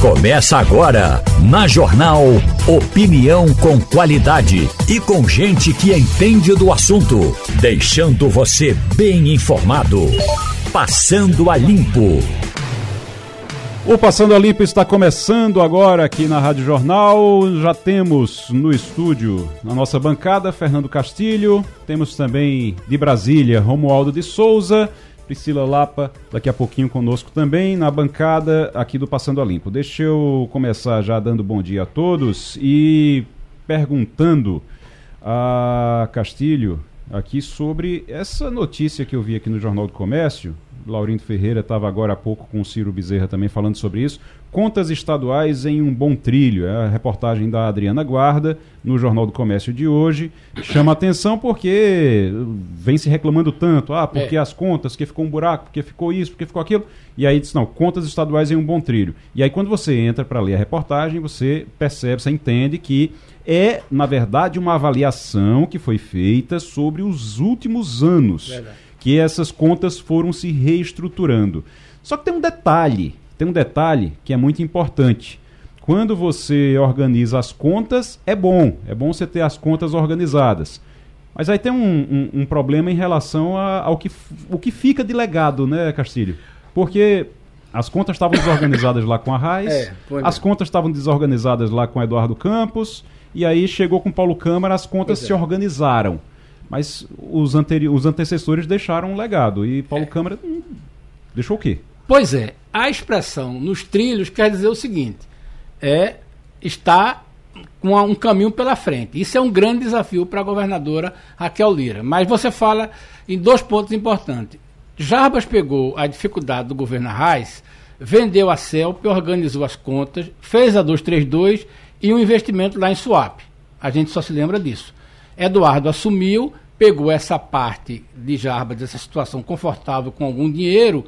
Começa agora, na Jornal Opinião com qualidade e com gente que entende do assunto, deixando você bem informado. Passando a Limpo. O Passando a Limpo está começando agora aqui na Rádio Jornal. Já temos no estúdio, na nossa bancada, Fernando Castilho. Temos também de Brasília, Romualdo de Souza. Priscila Lapa, daqui a pouquinho conosco também, na bancada aqui do Passando a Limpo. Deixa eu começar já dando bom dia a todos e perguntando a Castilho aqui sobre essa notícia que eu vi aqui no Jornal do Comércio. Laurindo Ferreira estava agora há pouco com o Ciro Bezerra também falando sobre isso. Contas estaduais em um bom trilho. É a reportagem da Adriana Guarda no Jornal do Comércio de hoje. Chama atenção porque vem se reclamando tanto. Ah, porque é. as contas, porque ficou um buraco, porque ficou isso, porque ficou aquilo. E aí diz, não, contas estaduais em um bom trilho. E aí quando você entra para ler a reportagem, você percebe, você entende que é, na verdade, uma avaliação que foi feita sobre os últimos anos. Verdade. Que essas contas foram se reestruturando. Só que tem um detalhe tem um detalhe que é muito importante. Quando você organiza as contas, é bom. É bom você ter as contas organizadas. Mas aí tem um, um, um problema em relação a, ao que, o que fica de legado, né, Castilho? Porque as contas estavam desorganizadas lá com a Raiz, é, as contas estavam desorganizadas lá com Eduardo Campos, e aí chegou com Paulo Câmara, as contas se é. organizaram. Mas os, anteri os antecessores deixaram um legado. E Paulo é. Câmara hum, deixou o quê? Pois é, a expressão nos trilhos quer dizer o seguinte: é está com um caminho pela frente. Isso é um grande desafio para a governadora Raquel Lira. Mas você fala em dois pontos importantes. Jarbas pegou a dificuldade do governo Arraes, vendeu a CELP, organizou as contas, fez a 232 e um investimento lá em Suape. A gente só se lembra disso. Eduardo assumiu, pegou essa parte de Jarbas, dessa situação confortável com algum dinheiro,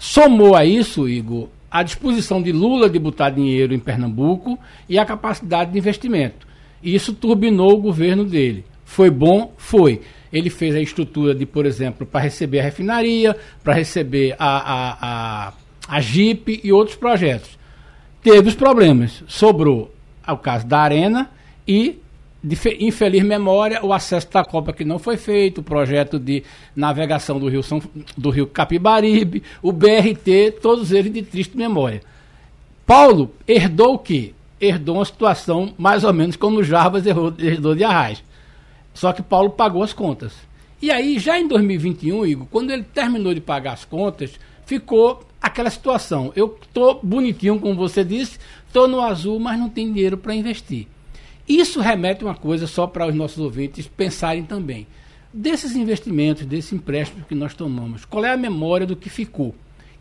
Somou a isso, Igor, a disposição de Lula de botar dinheiro em Pernambuco e a capacidade de investimento. Isso turbinou o governo dele. Foi bom? Foi. Ele fez a estrutura de, por exemplo, para receber a refinaria, para receber a, a, a, a Jeep e outros projetos. Teve os problemas. Sobrou o caso da Arena e de infeliz memória, o acesso da Copa que não foi feito, o projeto de navegação do Rio, São, do Rio Capibaribe, o BRT, todos eles de triste memória. Paulo herdou o quê? Herdou uma situação mais ou menos como Jarbas herdou de Arraes. Só que Paulo pagou as contas. E aí, já em 2021, Igor, quando ele terminou de pagar as contas, ficou aquela situação. Eu estou bonitinho, como você disse, estou no azul, mas não tenho dinheiro para investir. Isso remete uma coisa só para os nossos ouvintes pensarem também. Desses investimentos, desse empréstimo que nós tomamos, qual é a memória do que ficou?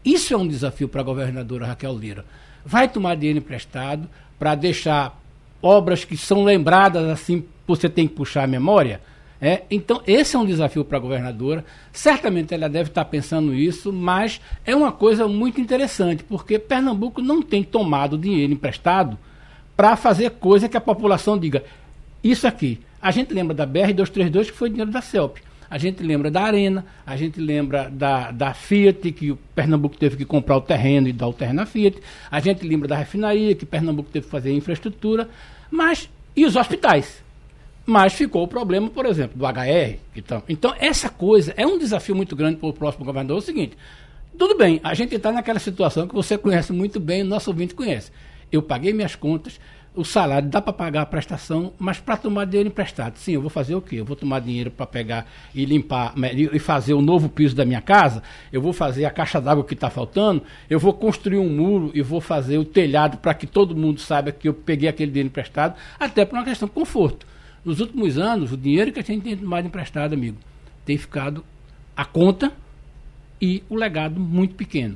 Isso é um desafio para a governadora Raquel Lira. Vai tomar dinheiro emprestado para deixar obras que são lembradas assim, você tem que puxar a memória? É, então, esse é um desafio para a governadora. Certamente ela deve estar pensando isso, mas é uma coisa muito interessante, porque Pernambuco não tem tomado dinheiro emprestado para fazer coisa que a população diga: isso aqui. A gente lembra da BR-232, que foi dinheiro da CELP. A gente lembra da Arena, a gente lembra da, da Fiat, que o Pernambuco teve que comprar o terreno e dar o terreno à Fiat. A gente lembra da refinaria, que Pernambuco teve que fazer infraestrutura. Mas, e os hospitais? Mas ficou o problema, por exemplo, do HR. Então, então essa coisa é um desafio muito grande para o próximo governador. É o seguinte: tudo bem, a gente está naquela situação que você conhece muito bem, o nosso ouvinte conhece eu paguei minhas contas, o salário dá para pagar a prestação, mas para tomar dinheiro emprestado, sim, eu vou fazer o quê? Eu vou tomar dinheiro para pegar e limpar e fazer o novo piso da minha casa, eu vou fazer a caixa d'água que está faltando, eu vou construir um muro e vou fazer o telhado para que todo mundo saiba que eu peguei aquele dinheiro emprestado, até por uma questão de conforto. Nos últimos anos, o dinheiro que a gente tem tomado emprestado, amigo, tem ficado a conta e o legado muito pequeno.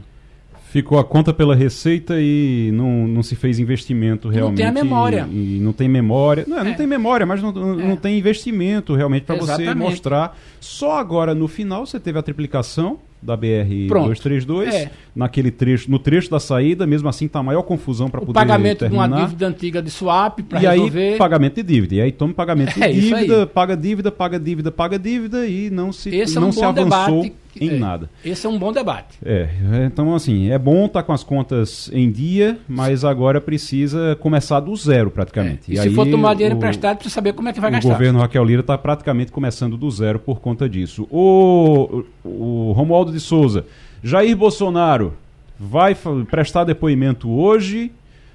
Ficou a conta pela receita e não, não se fez investimento realmente. Não tem a memória. E, e não tem memória. Não, é. não tem memória, mas não, não, é. não tem investimento realmente para você mostrar. Só agora no final você teve a triplicação da BR Pronto. 232 é. naquele trecho, no trecho da saída, mesmo assim tá a maior confusão para poder pagamento terminar. de uma dívida antiga de swap para resolver. aí pagamento de dívida. E aí toma pagamento de é, dívida, paga dívida, paga dívida, paga dívida e não se Esse não é um se avançou. Debate em é, nada. Esse é um bom debate. É, então assim, é bom estar tá com as contas em dia, mas agora precisa começar do zero praticamente. É. E, e, se aí, for tomar dinheiro o, emprestado, precisa saber como é que vai o gastar. O governo Raquel Lira está praticamente começando do zero por conta disso. O, o Romualdo de Souza, Jair Bolsonaro vai prestar depoimento hoje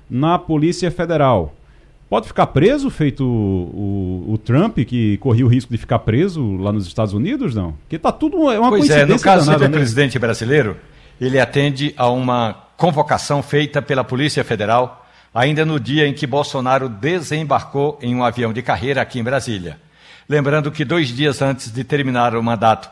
na Polícia Federal. Pode ficar preso, feito o, o, o, Trump, que corria o risco de ficar preso lá nos Estados Unidos, não? Porque tá tudo é uma pois coincidência. é, no caso danada, do né? presidente brasileiro, ele atende a uma convocação feita pela Polícia Federal ainda no dia em que Bolsonaro desembarcou em um avião de carreira aqui em Brasília. Lembrando que dois dias antes de terminar o mandato,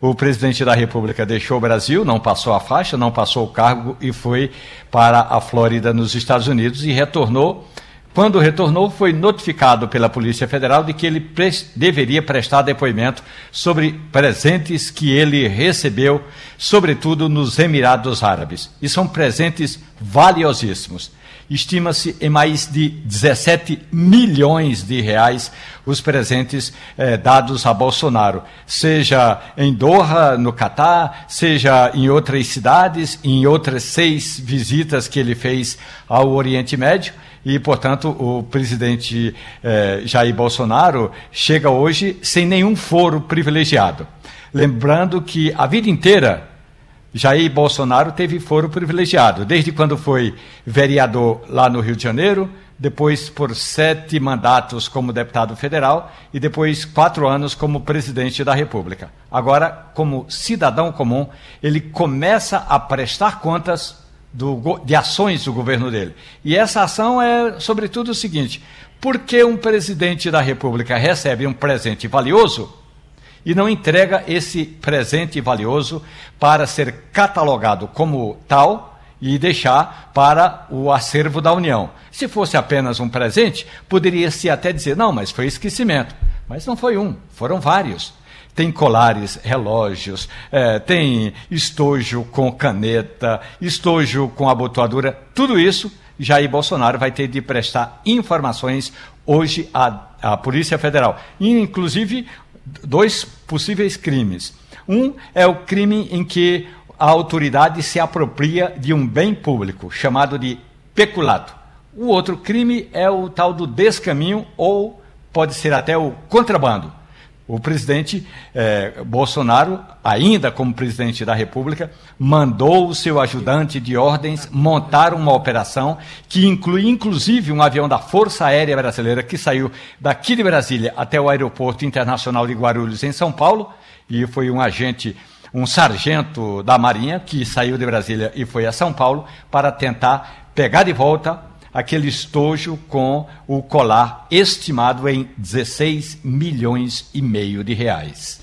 o presidente da República deixou o Brasil, não passou a faixa, não passou o cargo e foi para a Flórida, nos Estados Unidos, e retornou quando retornou, foi notificado pela Polícia Federal de que ele pre deveria prestar depoimento sobre presentes que ele recebeu, sobretudo nos Emirados Árabes. E são presentes valiosíssimos. Estima-se em mais de 17 milhões de reais os presentes eh, dados a Bolsonaro, seja em Doha, no Catar, seja em outras cidades, em outras seis visitas que ele fez ao Oriente Médio e, portanto, o presidente eh, Jair Bolsonaro chega hoje sem nenhum foro privilegiado. Lembrando que a vida inteira Jair Bolsonaro teve foro privilegiado, desde quando foi vereador lá no Rio de Janeiro, depois por sete mandatos como deputado federal e depois quatro anos como presidente da República. Agora, como cidadão comum, ele começa a prestar contas do, de ações do governo dele. E essa ação é, sobretudo, o seguinte: por que um presidente da República recebe um presente valioso e não entrega esse presente valioso para ser catalogado como tal e deixar para o acervo da União? Se fosse apenas um presente, poderia-se até dizer: não, mas foi esquecimento. Mas não foi um, foram vários tem colares, relógios, é, tem estojo com caneta, estojo com abotoadura, tudo isso Jair Bolsonaro vai ter de prestar informações hoje à, à Polícia Federal. Inclusive, dois possíveis crimes. Um é o crime em que a autoridade se apropria de um bem público, chamado de peculato. O outro crime é o tal do descaminho ou pode ser até o contrabando. O presidente eh, Bolsonaro, ainda como presidente da República, mandou o seu ajudante de ordens montar uma operação que inclui, inclusive, um avião da Força Aérea Brasileira que saiu daqui de Brasília até o Aeroporto Internacional de Guarulhos, em São Paulo, e foi um agente, um sargento da Marinha que saiu de Brasília e foi a São Paulo para tentar pegar de volta aquele estojo com o colar estimado em 16 milhões e meio de reais.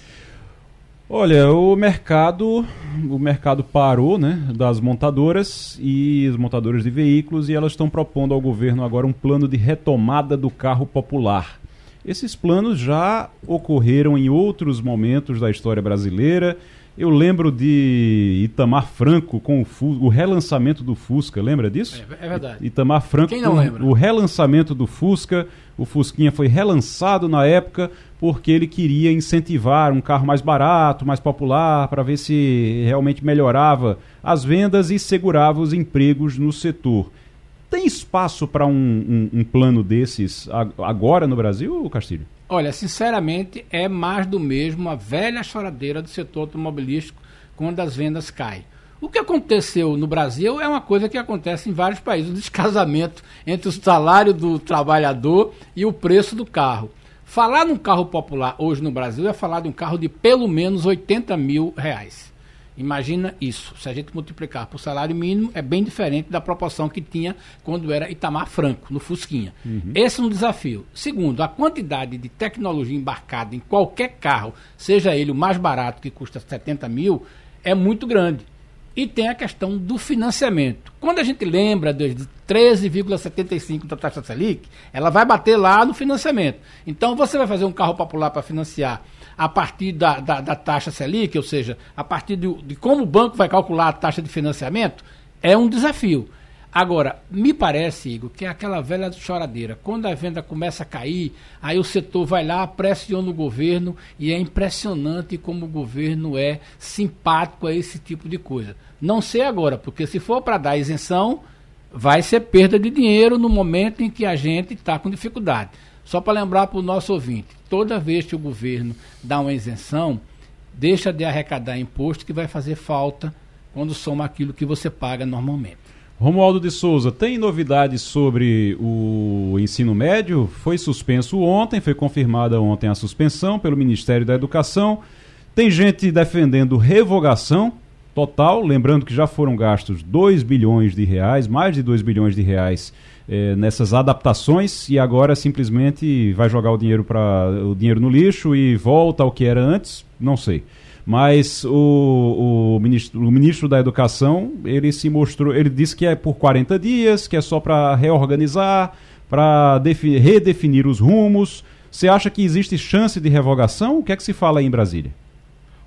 Olha, o mercado, o mercado parou, né, das montadoras e os montadores de veículos e elas estão propondo ao governo agora um plano de retomada do carro popular. Esses planos já ocorreram em outros momentos da história brasileira eu lembro de Itamar Franco com o, o relançamento do Fusca, lembra disso? É, é verdade. Itamar Franco Quem não lembra? o relançamento do Fusca. O Fusquinha foi relançado na época porque ele queria incentivar um carro mais barato, mais popular, para ver se realmente melhorava as vendas e segurava os empregos no setor. Tem espaço para um, um, um plano desses agora no Brasil, Castilho? Olha, sinceramente, é mais do mesmo a velha choradeira do setor automobilístico quando as vendas caem. O que aconteceu no Brasil é uma coisa que acontece em vários países, o descasamento entre o salário do trabalhador e o preço do carro. Falar num carro popular hoje no Brasil é falar de um carro de pelo menos 80 mil reais. Imagina isso. Se a gente multiplicar por salário mínimo, é bem diferente da proporção que tinha quando era Itamar Franco, no Fusquinha. Uhum. Esse é um desafio. Segundo, a quantidade de tecnologia embarcada em qualquer carro, seja ele o mais barato, que custa 70 mil, é muito grande. E tem a questão do financiamento. Quando a gente lembra de 13,75 da taxa Selic, ela vai bater lá no financiamento. Então você vai fazer um carro popular para financiar a partir da, da, da, taxa Selic, ou seja, a partir de, de como o banco vai calcular a taxa de financiamento, é um desafio. Agora, me parece, Igor, que é aquela velha choradeira. Quando a venda começa a cair, aí o setor vai lá, pressiona o governo e é impressionante como o governo é simpático a esse tipo de coisa. Não sei agora, porque se for para dar isenção, vai ser perda de dinheiro no momento em que a gente está com dificuldade. Só para lembrar para o nosso ouvinte, toda vez que o governo dá uma isenção, deixa de arrecadar imposto que vai fazer falta quando soma aquilo que você paga normalmente. Romualdo de Souza, tem novidades sobre o ensino médio? Foi suspenso ontem, foi confirmada ontem a suspensão pelo Ministério da Educação. Tem gente defendendo revogação total, lembrando que já foram gastos 2 bilhões de reais, mais de 2 bilhões de reais eh, nessas adaptações e agora simplesmente vai jogar o dinheiro para o dinheiro no lixo e volta ao que era antes, não sei mas o, o, ministro, o ministro da Educação, ele se mostrou, ele disse que é por 40 dias, que é só para reorganizar, para redefinir os rumos. Você acha que existe chance de revogação? O que é que se fala aí em Brasília?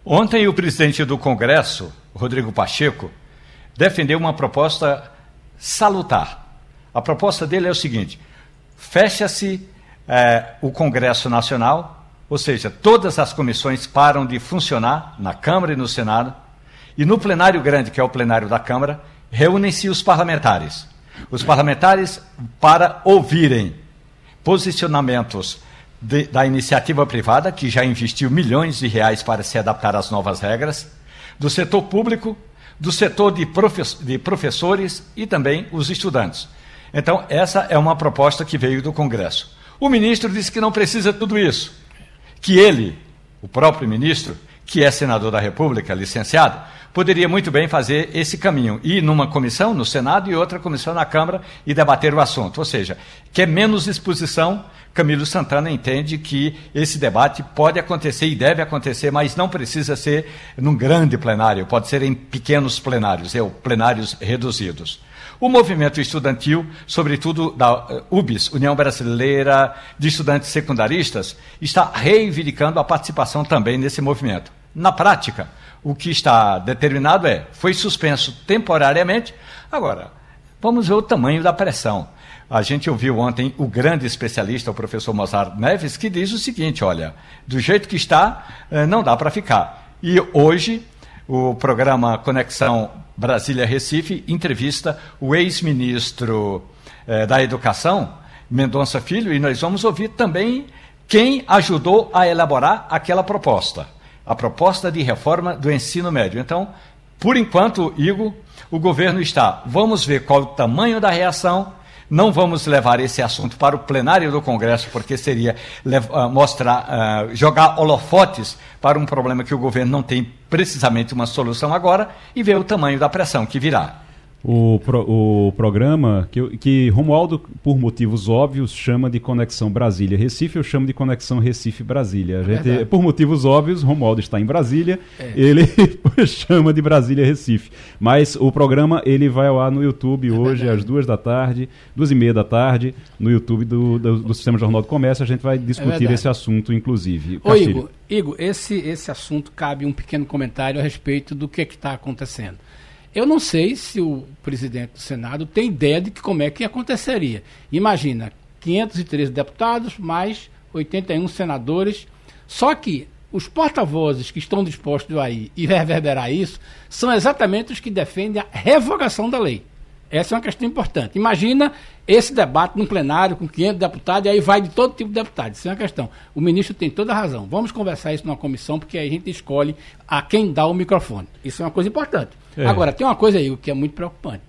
Ontem o presidente do Congresso, Rodrigo Pacheco, defendeu uma proposta salutar. A proposta dele é o seguinte: fecha-se é, o Congresso Nacional, ou seja, todas as comissões param de funcionar na Câmara e no Senado, e no plenário grande, que é o plenário da Câmara, reúnem-se os parlamentares. Os parlamentares para ouvirem posicionamentos de, da iniciativa privada, que já investiu milhões de reais para se adaptar às novas regras, do setor público, do setor de, de professores e também os estudantes. Então, essa é uma proposta que veio do Congresso. O ministro disse que não precisa tudo isso que ele, o próprio ministro, que é senador da República, licenciado, poderia muito bem fazer esse caminho, ir numa comissão no Senado e outra comissão na Câmara e debater o assunto. Ou seja, que é menos exposição. Camilo Santana entende que esse debate pode acontecer e deve acontecer, mas não precisa ser num grande plenário, pode ser em pequenos plenários, ou plenários reduzidos. O movimento estudantil, sobretudo da eh, UBS, União Brasileira de Estudantes Secundaristas, está reivindicando a participação também nesse movimento. Na prática, o que está determinado é: foi suspenso temporariamente. Agora, vamos ver o tamanho da pressão. A gente ouviu ontem o grande especialista, o professor Mozart Neves, que diz o seguinte: olha, do jeito que está, eh, não dá para ficar. E hoje, o programa Conexão Brasília-Recife, entrevista o ex-ministro eh, da Educação, Mendonça Filho, e nós vamos ouvir também quem ajudou a elaborar aquela proposta, a proposta de reforma do ensino médio. Então, por enquanto, Igor, o governo está, vamos ver qual o tamanho da reação não vamos levar esse assunto para o plenário do Congresso, porque seria uh, mostrar, uh, jogar holofotes para um problema que o governo não tem precisamente uma solução agora e ver o tamanho da pressão que virá o, pro, o programa que, que Romualdo, por motivos óbvios, chama de Conexão Brasília-Recife, eu chamo de Conexão Recife-Brasília. É por motivos óbvios, Romualdo está em Brasília, é. ele chama de Brasília-Recife. Mas o programa ele vai ao ar no YouTube é hoje, verdade. às duas da tarde, duas e meia da tarde, no YouTube do, do, do Sistema Jornal do Comércio. A gente vai discutir é esse assunto, inclusive. Ô, Igor, Igor esse, esse assunto cabe um pequeno comentário a respeito do que é está acontecendo. Eu não sei se o presidente do Senado tem ideia de que como é que aconteceria. Imagina, 513 deputados mais 81 senadores. Só que os porta-vozes que estão dispostos a e reverberar isso são exatamente os que defendem a revogação da lei. Essa é uma questão importante. Imagina esse debate num plenário com 500 deputados, e aí vai de todo tipo de deputado. Isso é uma questão. O ministro tem toda a razão. Vamos conversar isso numa comissão, porque aí a gente escolhe a quem dá o microfone. Isso é uma coisa importante. É. Agora, tem uma coisa aí que é muito preocupante.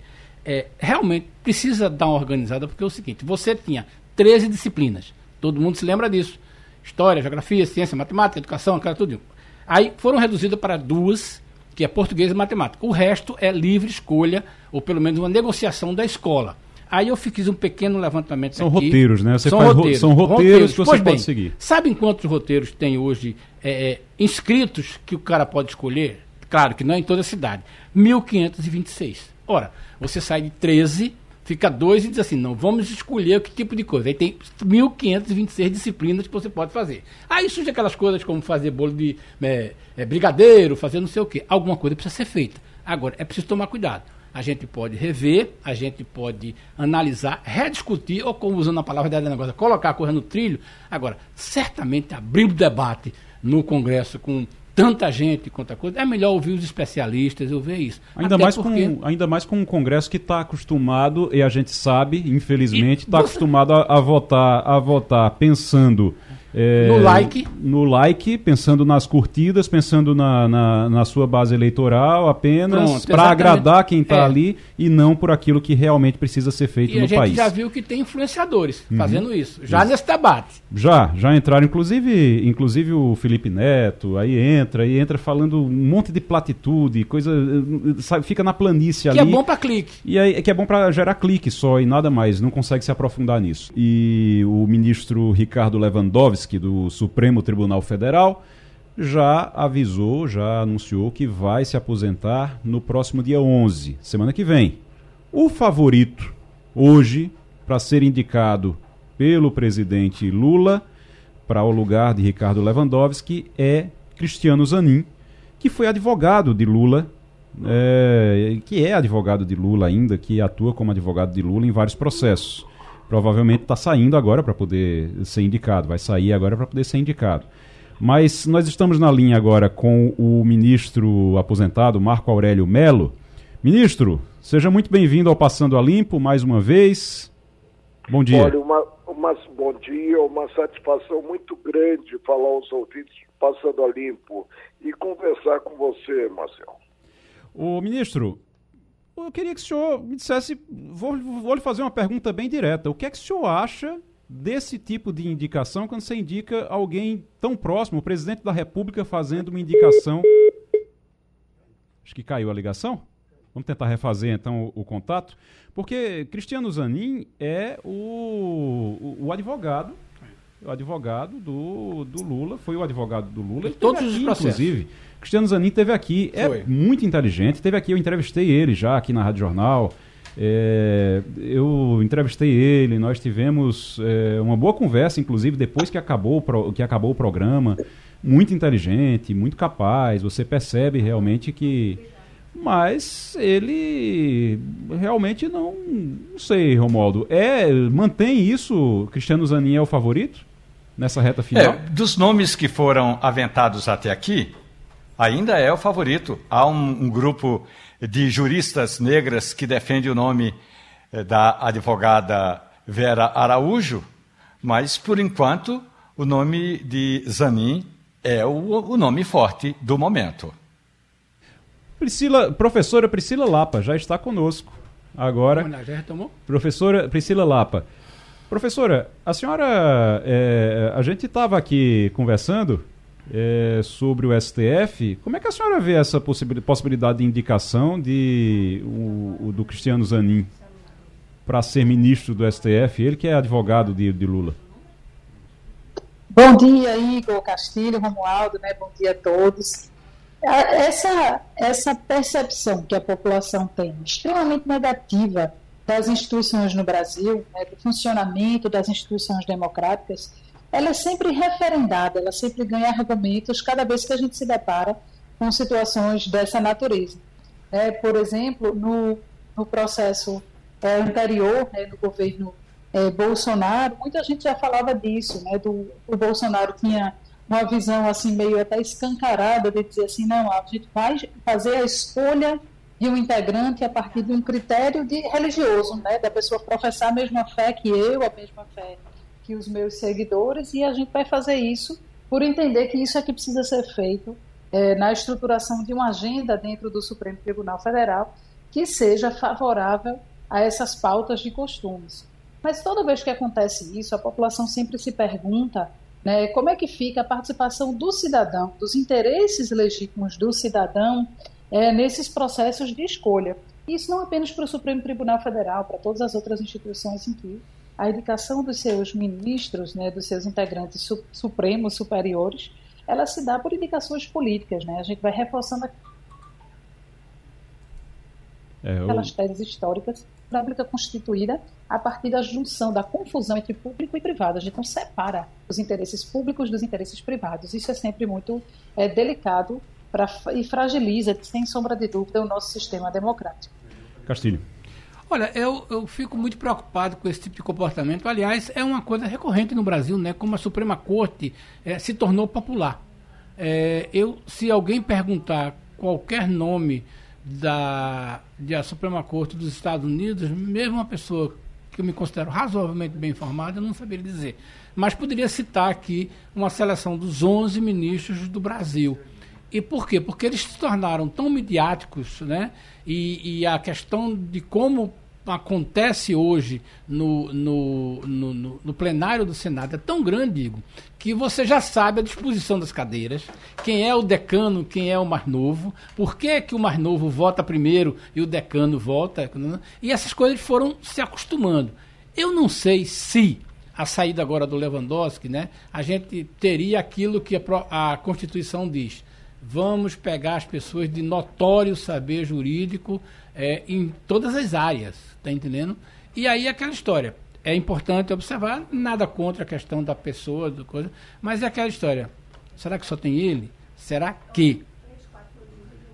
É, realmente precisa dar uma organizada, porque é o seguinte: você tinha 13 disciplinas. Todo mundo se lembra disso. História, geografia, ciência, matemática, educação, aquela tudo. Aí foram reduzidas para duas, que é português e matemática. O resto é livre escolha, ou pelo menos uma negociação da escola. Aí eu fiz um pequeno levantamento São aqui. roteiros, né? Você são, roteiros, são roteiros, roteiros que você pois pode bem, seguir. Sabem quantos roteiros tem hoje é, é, inscritos que o cara pode escolher? Claro que não é em toda a cidade. 1.526. Ora, você sai de 13, fica 2 e diz assim, não, vamos escolher que tipo de coisa. Aí tem 1.526 disciplinas que você pode fazer. Aí surge aquelas coisas como fazer bolo de é, é, brigadeiro, fazer não sei o quê. Alguma coisa precisa ser feita. Agora, é preciso tomar cuidado. A gente pode rever, a gente pode analisar, rediscutir, ou como usando a palavra da negócio, colocar a coisa no trilho. Agora, certamente abrir o debate no Congresso com tanta gente quanto a coisa, é melhor ouvir os especialistas, eu ver isso. Ainda mais, porque... com, ainda mais com um Congresso que está acostumado, e a gente sabe, infelizmente, está você... acostumado a, a, votar, a votar pensando é, no like. No like, pensando nas curtidas, pensando na, na, na sua base eleitoral apenas, para agradar quem está é. ali e não por aquilo que realmente precisa ser feito e no país. a gente já viu que tem influenciadores uhum. fazendo isso, já isso. nesse debate. Já, já entraram, inclusive, inclusive o Felipe Neto, aí entra, aí entra falando um monte de platitude, coisa, sabe, fica na planície ali. Que é bom para clique. E aí, que é bom para gerar clique só e nada mais, não consegue se aprofundar nisso. E o ministro Ricardo Lewandowski do Supremo Tribunal Federal, já avisou, já anunciou que vai se aposentar no próximo dia 11, semana que vem. O favorito hoje para ser indicado pelo presidente Lula para o lugar de Ricardo Lewandowski é Cristiano Zanin, que foi advogado de Lula, é, que é advogado de Lula ainda, que atua como advogado de Lula em vários processos provavelmente está saindo agora para poder ser indicado, vai sair agora para poder ser indicado. Mas nós estamos na linha agora com o ministro aposentado, Marco Aurélio Melo. Ministro, seja muito bem-vindo ao Passando a Limpo mais uma vez. Bom dia. Olha, uma, uma, bom dia, uma satisfação muito grande falar aos ouvintes Passando a Limpo e conversar com você, Marcelo. O ministro, eu queria que o senhor me dissesse, vou, vou lhe fazer uma pergunta bem direta. O que é que o senhor acha desse tipo de indicação quando você indica alguém tão próximo, o presidente da República fazendo uma indicação? Acho que caiu a ligação. Vamos tentar refazer então o, o contato, porque Cristiano Zanin é o, o, o advogado o advogado do, do Lula, foi o advogado do Lula. Todos aqui, os processos. Inclusive, Cristiano Zanin teve aqui, é foi. muito inteligente, teve aqui, eu entrevistei ele já aqui na Rádio Jornal. É, eu entrevistei ele, nós tivemos é, uma boa conversa, inclusive depois que acabou, que acabou o programa. Muito inteligente, muito capaz. Você percebe realmente que. Mas ele realmente não. Não sei, Romualdo. É, mantém isso? Cristiano Zanin é o favorito? Nessa reta final? É, dos nomes que foram aventados até aqui, ainda é o favorito. Há um, um grupo de juristas negras que defende o nome eh, da advogada Vera Araújo, mas, por enquanto, o nome de Zanin é o, o nome forte do momento. Priscila, professora Priscila Lapa já está conosco agora. Já retomou? Professora Priscila Lapa. Professora, a senhora, é, a gente estava aqui conversando é, sobre o STF. Como é que a senhora vê essa possibilidade de indicação de, o, o do Cristiano Zanin para ser ministro do STF? Ele que é advogado de, de Lula. Bom dia, Igor Castilho, Romualdo, né? bom dia a todos. Essa, essa percepção que a população tem, extremamente negativa das instituições no Brasil, né, do funcionamento das instituições democráticas, ela é sempre referendada, ela sempre ganha argumentos cada vez que a gente se depara com situações dessa natureza. É, por exemplo, no, no processo é, anterior, né, no governo é, Bolsonaro, muita gente já falava disso, né, do, o Bolsonaro tinha uma visão assim meio até escancarada de dizer assim, não, a gente vai fazer a escolha de um integrante a partir de um critério de religioso, né, da pessoa professar a mesma fé que eu, a mesma fé que os meus seguidores, e a gente vai fazer isso por entender que isso é que precisa ser feito é, na estruturação de uma agenda dentro do Supremo Tribunal Federal que seja favorável a essas pautas de costumes. Mas toda vez que acontece isso, a população sempre se pergunta né, como é que fica a participação do cidadão, dos interesses legítimos do cidadão é, nesses processos de escolha. Isso não apenas para o Supremo Tribunal Federal, para todas as outras instituições em que a indicação dos seus ministros, né, dos seus integrantes su supremos, superiores, ela se dá por indicações políticas. Né? A gente vai reforçando é, aquelas teses históricas da República Constituída a partir da junção, da confusão entre público e privado. A gente não separa os interesses públicos dos interesses privados. Isso é sempre muito é, delicado pra, e fragiliza, sem sombra de dúvida, o nosso sistema democrático. Castilho. Olha, eu, eu fico muito preocupado com esse tipo de comportamento. Aliás, é uma coisa recorrente no Brasil, né? Como a Suprema Corte é, se tornou popular. É, eu, se alguém perguntar qualquer nome da, da Suprema Corte dos Estados Unidos, mesmo uma pessoa que eu me considero razoavelmente bem informada, eu não saberia dizer. Mas poderia citar aqui uma seleção dos 11 ministros do Brasil. E por quê? Porque eles se tornaram tão midiáticos, né? E, e a questão de como acontece hoje no, no, no, no, plenário do Senado é tão grande, Igor, que você já sabe a disposição das cadeiras, quem é o decano, quem é o mais novo, por que, que o mais novo vota primeiro e o decano vota, e essas coisas foram se acostumando. Eu não sei se a saída agora do Lewandowski, né, a gente teria aquilo que a, a Constituição diz. Vamos pegar as pessoas de notório saber jurídico é, em todas as áreas, tá entendendo? E aí aquela história. É importante observar, nada contra a questão da pessoa, do coisa, mas é aquela história. Será que só tem ele? Será que?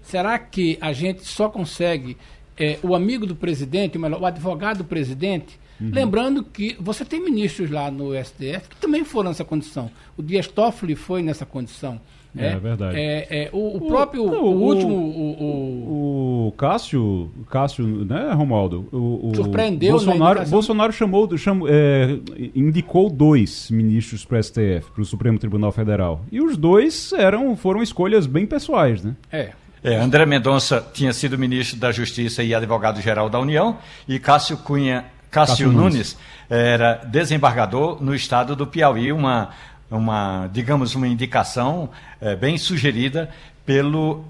Será que a gente só consegue é, o amigo do presidente, o advogado do presidente, Uhum. Lembrando que você tem ministros lá no STF que também foram nessa condição. O Dias Toffoli foi nessa condição. É, é verdade. É, é, o, o, próprio, não, o, o, último... O, o, Cássio, Cássio, né, Romualdo? O, Surpreendeu Bolsonaro, Bolsonaro chamou, chamou é, indicou dois ministros para o STF, para o Supremo Tribunal Federal. E os dois eram, foram escolhas bem pessoais, né? É. É, André Mendonça tinha sido ministro da Justiça e advogado-geral da União, e Cássio Cunha Cássio, Cássio Nunes era desembargador no estado do Piauí, uma, uma digamos, uma indicação é, bem sugerida pelo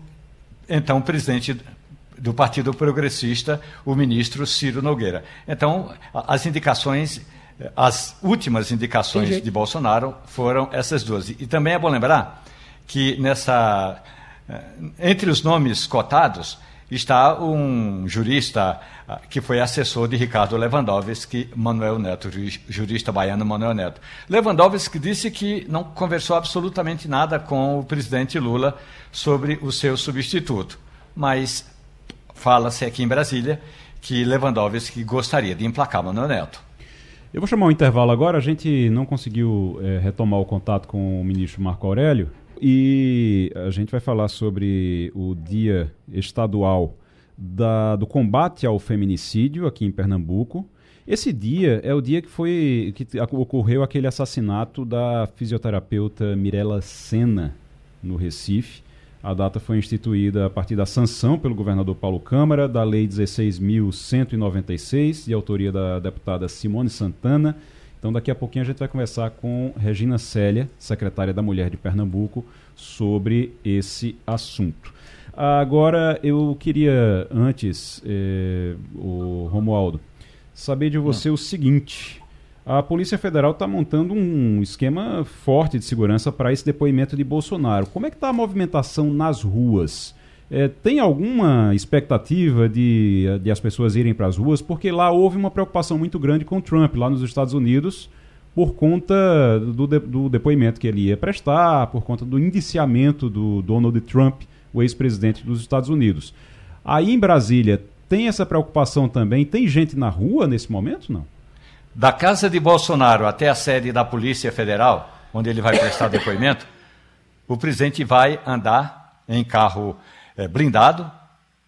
então presidente do Partido Progressista, o ministro Ciro Nogueira. Então, as indicações, as últimas indicações de Bolsonaro foram essas duas. E também é bom lembrar que nessa eh, entre os nomes cotados está um jurista ah, que foi assessor de Ricardo Lewandowski, Manuel Neto, jurista baiano Manuel Neto. Lewandowski disse que não conversou absolutamente nada com o presidente Lula sobre o seu substituto, mas fala-se aqui em Brasília que Lewandowski gostaria de emplacar Manuel Neto. Eu vou chamar um intervalo agora, a gente não conseguiu é, retomar o contato com o ministro Marco Aurélio, e a gente vai falar sobre o Dia Estadual da, do Combate ao Feminicídio aqui em Pernambuco. Esse dia é o dia que foi que ocorreu aquele assassinato da fisioterapeuta Mirella Senna no Recife. A data foi instituída a partir da sanção pelo governador Paulo Câmara da Lei 16.196, de autoria da deputada Simone Santana então, daqui a pouquinho a gente vai conversar com Regina Célia, secretária da Mulher de Pernambuco, sobre esse assunto. Agora, eu queria, antes, eh, o Romualdo, saber de você o seguinte. A Polícia Federal está montando um esquema forte de segurança para esse depoimento de Bolsonaro. Como é que está a movimentação nas ruas? É, tem alguma expectativa de, de as pessoas irem para as ruas? Porque lá houve uma preocupação muito grande com Trump, lá nos Estados Unidos, por conta do, de, do depoimento que ele ia prestar, por conta do indiciamento do Donald Trump, o ex-presidente dos Estados Unidos. Aí em Brasília, tem essa preocupação também? Tem gente na rua nesse momento, não? Da casa de Bolsonaro até a sede da Polícia Federal, onde ele vai prestar depoimento, o presidente vai andar em carro é, blindado,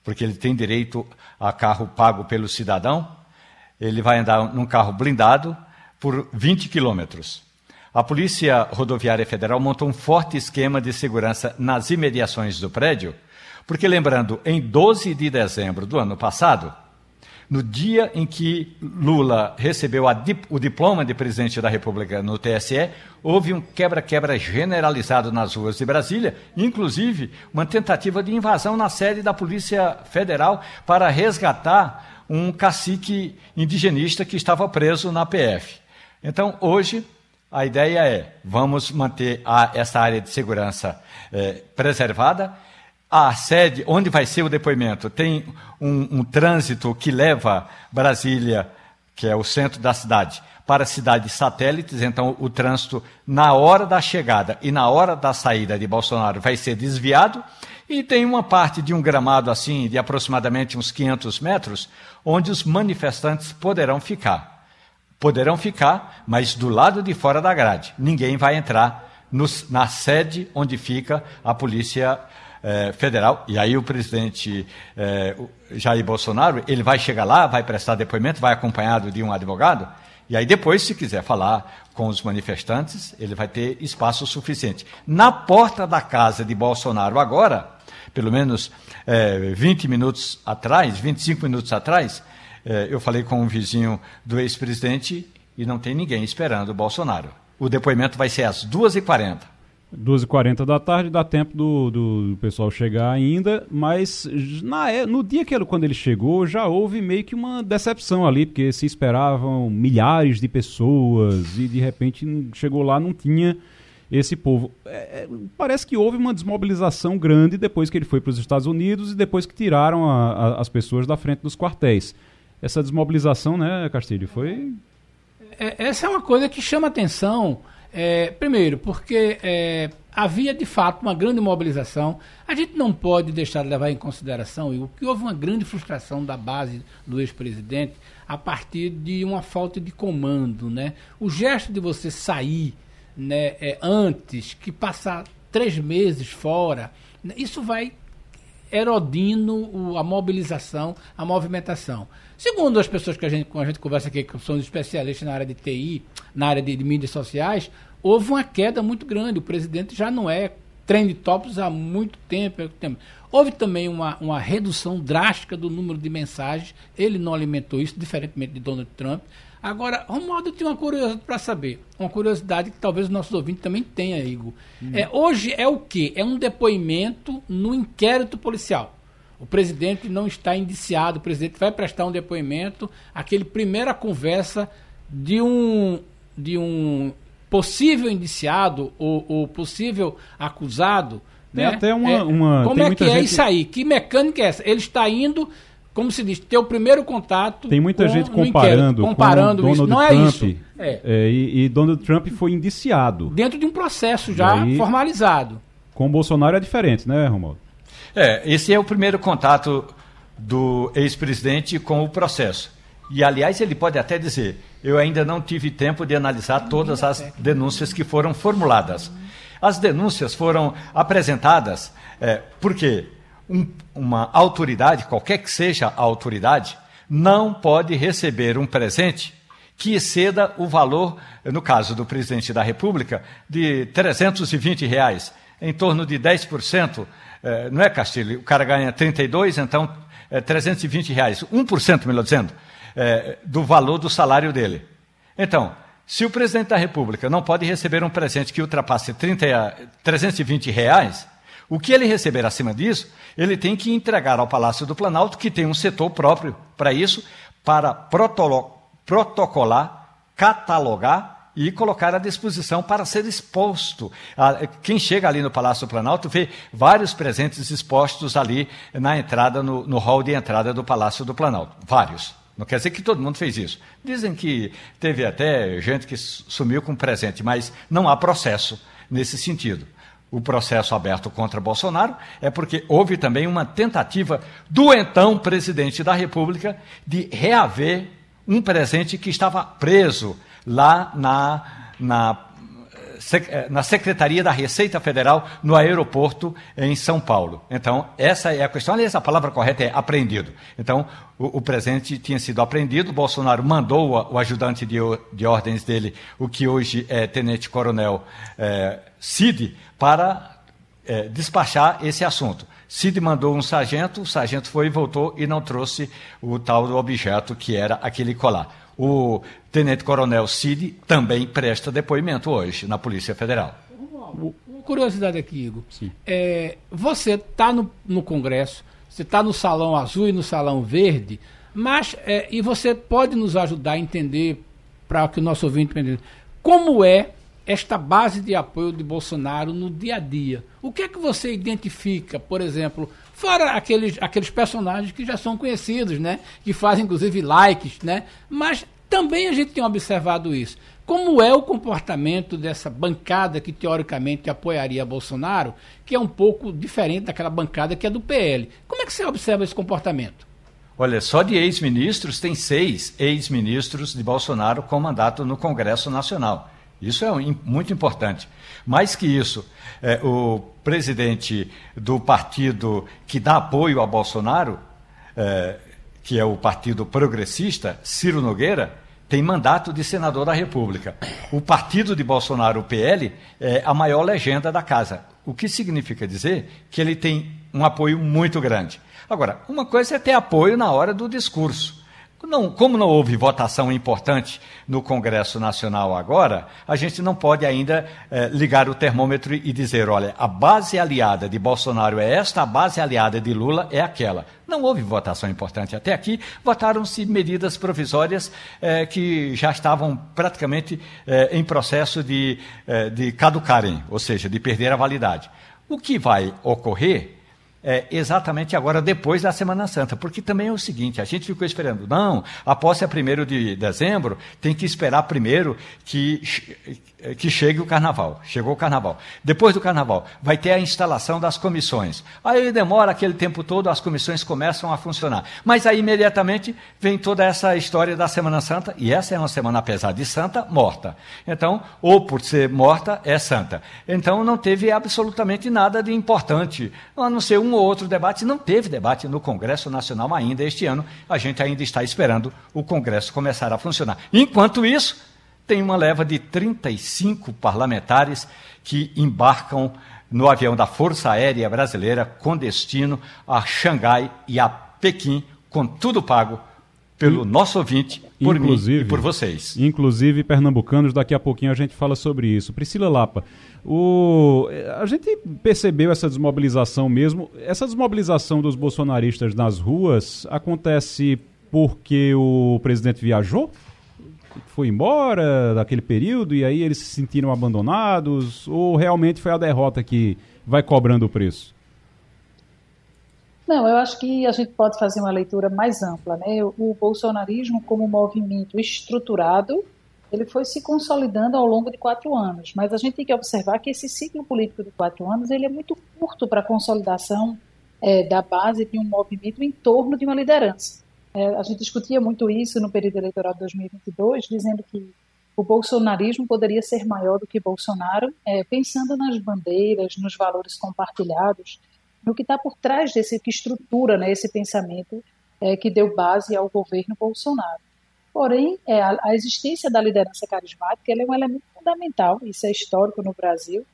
porque ele tem direito a carro pago pelo cidadão. Ele vai andar num carro blindado por 20 quilômetros. A Polícia Rodoviária Federal montou um forte esquema de segurança nas imediações do prédio, porque, lembrando, em 12 de dezembro do ano passado, no dia em que Lula recebeu dip o diploma de presidente da República no TSE, houve um quebra-quebra generalizado nas ruas de Brasília, inclusive uma tentativa de invasão na sede da Polícia Federal para resgatar um cacique indigenista que estava preso na PF. Então, hoje, a ideia é: vamos manter a, essa área de segurança é, preservada a sede, onde vai ser o depoimento, tem um, um trânsito que leva Brasília, que é o centro da cidade, para cidades satélites, então o trânsito na hora da chegada e na hora da saída de Bolsonaro vai ser desviado E tem uma parte de um gramado assim, de aproximadamente uns 500 metros, onde os manifestantes poderão ficar. Poderão ficar, mas do lado de fora da grade. Ninguém vai entrar na sede onde fica a Polícia eh, Federal. E aí o presidente eh, Jair Bolsonaro, ele vai chegar lá, vai prestar depoimento, vai acompanhado de um advogado. E aí depois, se quiser falar com os manifestantes, ele vai ter espaço suficiente. Na porta da casa de Bolsonaro agora, pelo menos é, 20 minutos atrás, 25 minutos atrás, é, eu falei com um vizinho do ex-presidente e não tem ninguém esperando o Bolsonaro. O depoimento vai ser às 2h40. 2h40 da tarde, dá tempo do, do pessoal chegar ainda, mas na, é, no dia que ele, quando ele chegou, já houve meio que uma decepção ali, porque se esperavam milhares de pessoas e de repente chegou lá não tinha esse povo. É, é parece que houve uma desmobilização grande depois que ele foi para os Estados Unidos e depois que tiraram a, a, as pessoas da frente dos quartéis. Essa desmobilização, né, Castilho, foi. É, essa é uma coisa que chama atenção é, primeiro, porque é, havia de fato uma grande mobilização. A gente não pode deixar de levar em consideração o que houve uma grande frustração da base do ex-presidente a partir de uma falta de comando. Né? O gesto de você sair né, é, antes que passar três meses fora, né, isso vai erodindo a mobilização, a movimentação. Segundo as pessoas que a gente, com a gente conversa aqui, que são especialistas na área de TI, na área de, de mídias sociais, houve uma queda muito grande. O presidente já não é trend tops há muito tempo. Houve também uma, uma redução drástica do número de mensagens. Ele não alimentou isso, diferentemente de Donald Trump. Agora, Romualdo tinha uma curiosidade para saber. Uma curiosidade que talvez os nossos ouvintes também tenham, Igor. Hum. É, hoje é o quê? É um depoimento no inquérito policial. O presidente não está indiciado, o presidente vai prestar um depoimento, aquele primeira conversa de um, de um possível indiciado ou, ou possível acusado. Tem né? até uma. É, uma como é que é gente... é isso aí? Que mecânica é essa? Ele está indo, como se diz, ter o primeiro contato. Tem muita gente comparando, comparando com isso. Não é Trump, é isso. É. É, e, e, Donald Trump foi indiciado. Dentro de um processo já aí, formalizado. Com o Bolsonaro é diferente, né, Romualdo? É, esse é o primeiro contato do ex-presidente com o processo. E, aliás, ele pode até dizer: eu ainda não tive tempo de analisar todas as denúncias que foram formuladas. As denúncias foram apresentadas é, porque um, uma autoridade, qualquer que seja a autoridade, não pode receber um presente que exceda o valor, no caso do presidente da República, de 320 reais, em torno de 10% é, não é, Castilho? O cara ganha 32, então é 320 reais, 1%, melhor dizendo, é, do valor do salário dele. Então, se o presidente da República não pode receber um presente que ultrapasse 30, 320 reais, o que ele receber acima disso, ele tem que entregar ao Palácio do Planalto, que tem um setor próprio para isso, para protocolar, catalogar e colocar à disposição para ser exposto. Quem chega ali no Palácio do Planalto vê vários presentes expostos ali na entrada, no, no hall de entrada do Palácio do Planalto. Vários. Não quer dizer que todo mundo fez isso. Dizem que teve até gente que sumiu com presente, mas não há processo nesse sentido. O processo aberto contra Bolsonaro é porque houve também uma tentativa do então presidente da República de reaver um presente que estava preso lá na, na, eh, na Secretaria da Receita Federal, no aeroporto em São Paulo. Então, essa é a questão. Aliás, a palavra correta é apreendido. Então, o, o presente tinha sido apreendido, Bolsonaro mandou o, o ajudante de, de, ordens dele, o que hoje é tenente-coronel é, Cid, para é, despachar esse assunto. Cid mandou um sargento, o sargento foi e voltou e não trouxe o tal do objeto que era aquele colar. O tenente-coronel Cid também presta depoimento hoje na Polícia Federal. Uma curiosidade aqui, Igor. É, você está no, no, Congresso, você está no Salão Azul e no Salão Verde, mas é, e você pode nos ajudar a entender, para que o nosso ouvinte entenda, como é esta base de apoio de Bolsonaro no dia a dia. O que é que você identifica, por exemplo, fora aqueles, aqueles personagens que já são conhecidos, né? Que fazem inclusive likes, né? Mas também a gente tem observado isso. Como é o comportamento dessa bancada que teoricamente apoiaria Bolsonaro, que é um pouco diferente daquela bancada que é do PL? Como é que você observa esse comportamento? Olha, só de ex-ministros tem seis ex-ministros de Bolsonaro com mandato no Congresso Nacional. Isso é muito importante. Mais que isso, é, o presidente do partido que dá apoio a Bolsonaro, é, que é o Partido Progressista, Ciro Nogueira, tem mandato de senador da República. O partido de Bolsonaro, o PL, é a maior legenda da casa. O que significa dizer que ele tem um apoio muito grande. Agora, uma coisa é ter apoio na hora do discurso. Não, como não houve votação importante no Congresso Nacional agora, a gente não pode ainda eh, ligar o termômetro e dizer: olha, a base aliada de Bolsonaro é esta, a base aliada de Lula é aquela. Não houve votação importante até aqui, votaram-se medidas provisórias eh, que já estavam praticamente eh, em processo de, de caducarem, ou seja, de perder a validade. O que vai ocorrer é, exatamente agora, depois da Semana Santa. Porque também é o seguinte: a gente ficou esperando, não, a posse é primeiro de dezembro, tem que esperar primeiro que, que chegue o carnaval. Chegou o carnaval. Depois do carnaval, vai ter a instalação das comissões. Aí demora aquele tempo todo, as comissões começam a funcionar. Mas aí imediatamente vem toda essa história da Semana Santa, e essa é uma semana, apesar de santa, morta. Então, ou por ser morta, é santa. Então não teve absolutamente nada de importante, a não ser um ou outro debate. Não teve debate no Congresso Nacional ainda este ano. A gente ainda está esperando o Congresso começar a funcionar. Enquanto isso, tem uma leva de 35 parlamentares que embarcam no avião da Força Aérea Brasileira com destino a Xangai e a Pequim, com tudo pago pelo nosso ouvinte, por mim e por vocês. Inclusive, pernambucanos, daqui a pouquinho a gente fala sobre isso. Priscila Lapa, o, a gente percebeu essa desmobilização mesmo. Essa desmobilização dos bolsonaristas nas ruas acontece porque o presidente viajou? Foi embora daquele período e aí eles se sentiram abandonados? Ou realmente foi a derrota que vai cobrando o preço? Não, eu acho que a gente pode fazer uma leitura mais ampla. Né? O bolsonarismo, como movimento estruturado, ele foi se consolidando ao longo de quatro anos. Mas a gente tem que observar que esse ciclo político de quatro anos ele é muito curto para a consolidação é, da base de um movimento em torno de uma liderança. É, a gente discutia muito isso no período eleitoral de 2022, dizendo que o bolsonarismo poderia ser maior do que Bolsonaro, é, pensando nas bandeiras, nos valores compartilhados no que está por trás desse, que estrutura né, esse pensamento é, que deu base ao governo Bolsonaro. Porém, é, a, a, existência da liderança carismática é um elemento fundamental, isso é histórico no Brasil,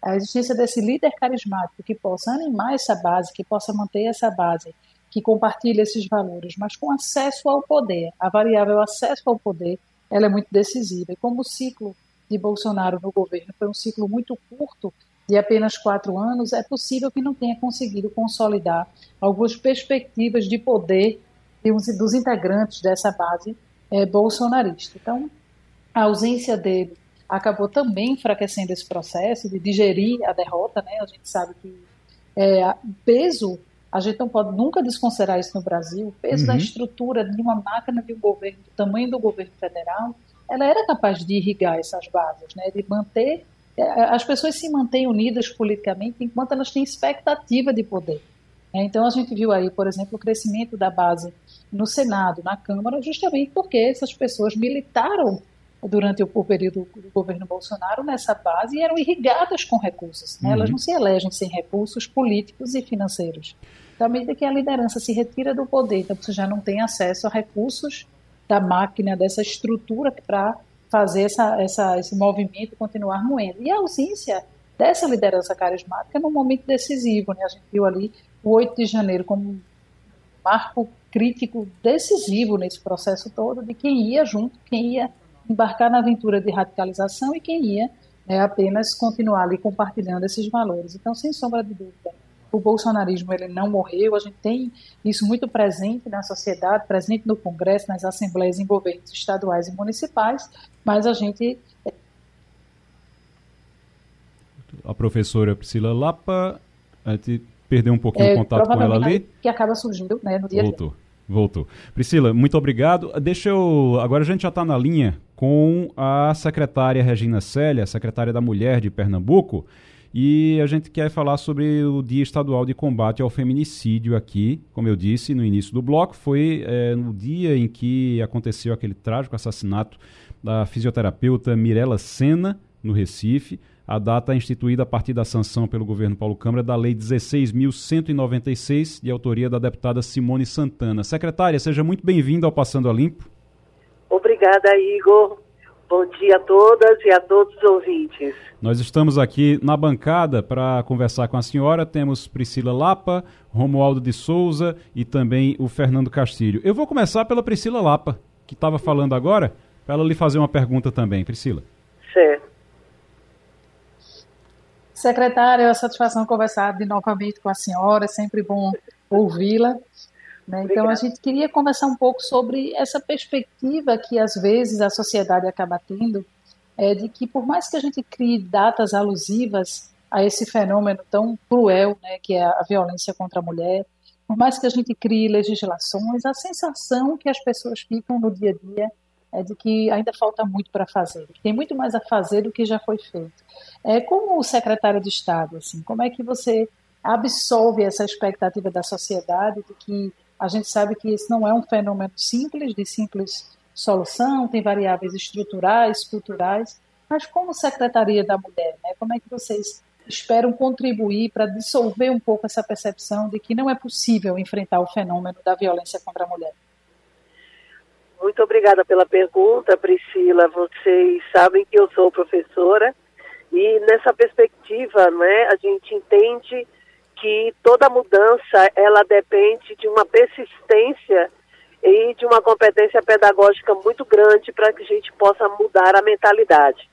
a existência desse líder carismático que possa animar essa base, que possa manter essa base, que compartilhe esses valores, mas com acesso ao poder. A variável acesso ao poder ela é muito decisiva. E como o ciclo de Bolsonaro no governo foi um ciclo muito curto, de apenas quatro anos, é possível que não tenha conseguido consolidar algumas perspectivas de poder dos integrantes dessa base é, bolsonarista. Então, a ausência dele acabou também enfraquecendo esse processo de digerir a derrota. Né? A gente sabe que é, peso, a gente não pode nunca desconsiderar isso no Brasil, o peso uhum. da estrutura de uma máquina de um governo, do tamanho do governo federal, ela era capaz de irrigar essas bases, né? de manter é, as pessoas se mantêm unidas politicamente enquanto elas têm expectativa de poder. É, então a gente viu aí, por exemplo, o crescimento da base no Senado, na Câmara, justamente porque essas pessoas militaram durante o, período do governo Bolsonaro nessa base e eram irrigadas com recursos. Né? Uhum. Elas não se elegem sem recursos políticos e financeiros. Então, à medida que a liderança se retira do poder, então você já não tem acesso a recursos da máquina, dessa estrutura para fazer essa, essa, esse movimento continuar moendo. E a ausência dessa liderança carismática é um momento decisivo. Né? A gente viu ali o 8 de janeiro como um marco crítico decisivo nesse processo todo de quem ia junto, quem ia embarcar na aventura de radicalização e quem ia né, apenas continuar ali compartilhando esses valores. Então, sem sombra de dúvida, o bolsonarismo ele não morreu, a gente tem isso muito presente na sociedade, presente no Congresso, nas assembleias em governos estaduais e municipais, mas a gente. A professora Priscila Lapa, a gente perdeu um pouquinho é, o contato com ela ali. Que acaba surgindo né, no dia Voltou. Voltou. Priscila, muito obrigado. Deixa eu. Agora a gente já está na linha com a secretária Regina Célia, secretária da Mulher de Pernambuco, e a gente quer falar sobre o Dia Estadual de Combate ao Feminicídio aqui. Como eu disse no início do bloco, foi é, no dia em que aconteceu aquele trágico assassinato da fisioterapeuta Mirella Senna, no Recife. A data é instituída a partir da sanção pelo governo Paulo Câmara da Lei 16.196, de autoria da deputada Simone Santana. Secretária, seja muito bem-vinda ao Passando a Limpo. Obrigada, Igor. Bom dia a todas e a todos os ouvintes. Nós estamos aqui na bancada para conversar com a senhora. Temos Priscila Lapa, Romualdo de Souza e também o Fernando Castilho. Eu vou começar pela Priscila Lapa, que estava falando agora, para ela lhe fazer uma pergunta também. Priscila. Certo. Secretária, é uma satisfação conversar de novamente com a senhora, é sempre bom ouvi-la. Né? Então, a gente queria conversar um pouco sobre essa perspectiva que, às vezes, a sociedade acaba tendo, é, de que, por mais que a gente crie datas alusivas a esse fenômeno tão cruel, né, que é a violência contra a mulher, por mais que a gente crie legislações, a sensação que as pessoas ficam no dia a dia é de que ainda falta muito para fazer, tem muito mais a fazer do que já foi feito. É, como secretário de Estado, assim, como é que você absolve essa expectativa da sociedade de que a gente sabe que isso não é um fenômeno simples, de simples solução, tem variáveis estruturais, culturais, mas como Secretaria da Mulher, né, como é que vocês esperam contribuir para dissolver um pouco essa percepção de que não é possível enfrentar o fenômeno da violência contra a mulher? Muito obrigada pela pergunta, Priscila. Vocês sabem que eu sou professora e nessa perspectiva, né, a gente entende que toda mudança ela depende de uma persistência e de uma competência pedagógica muito grande para que a gente possa mudar a mentalidade.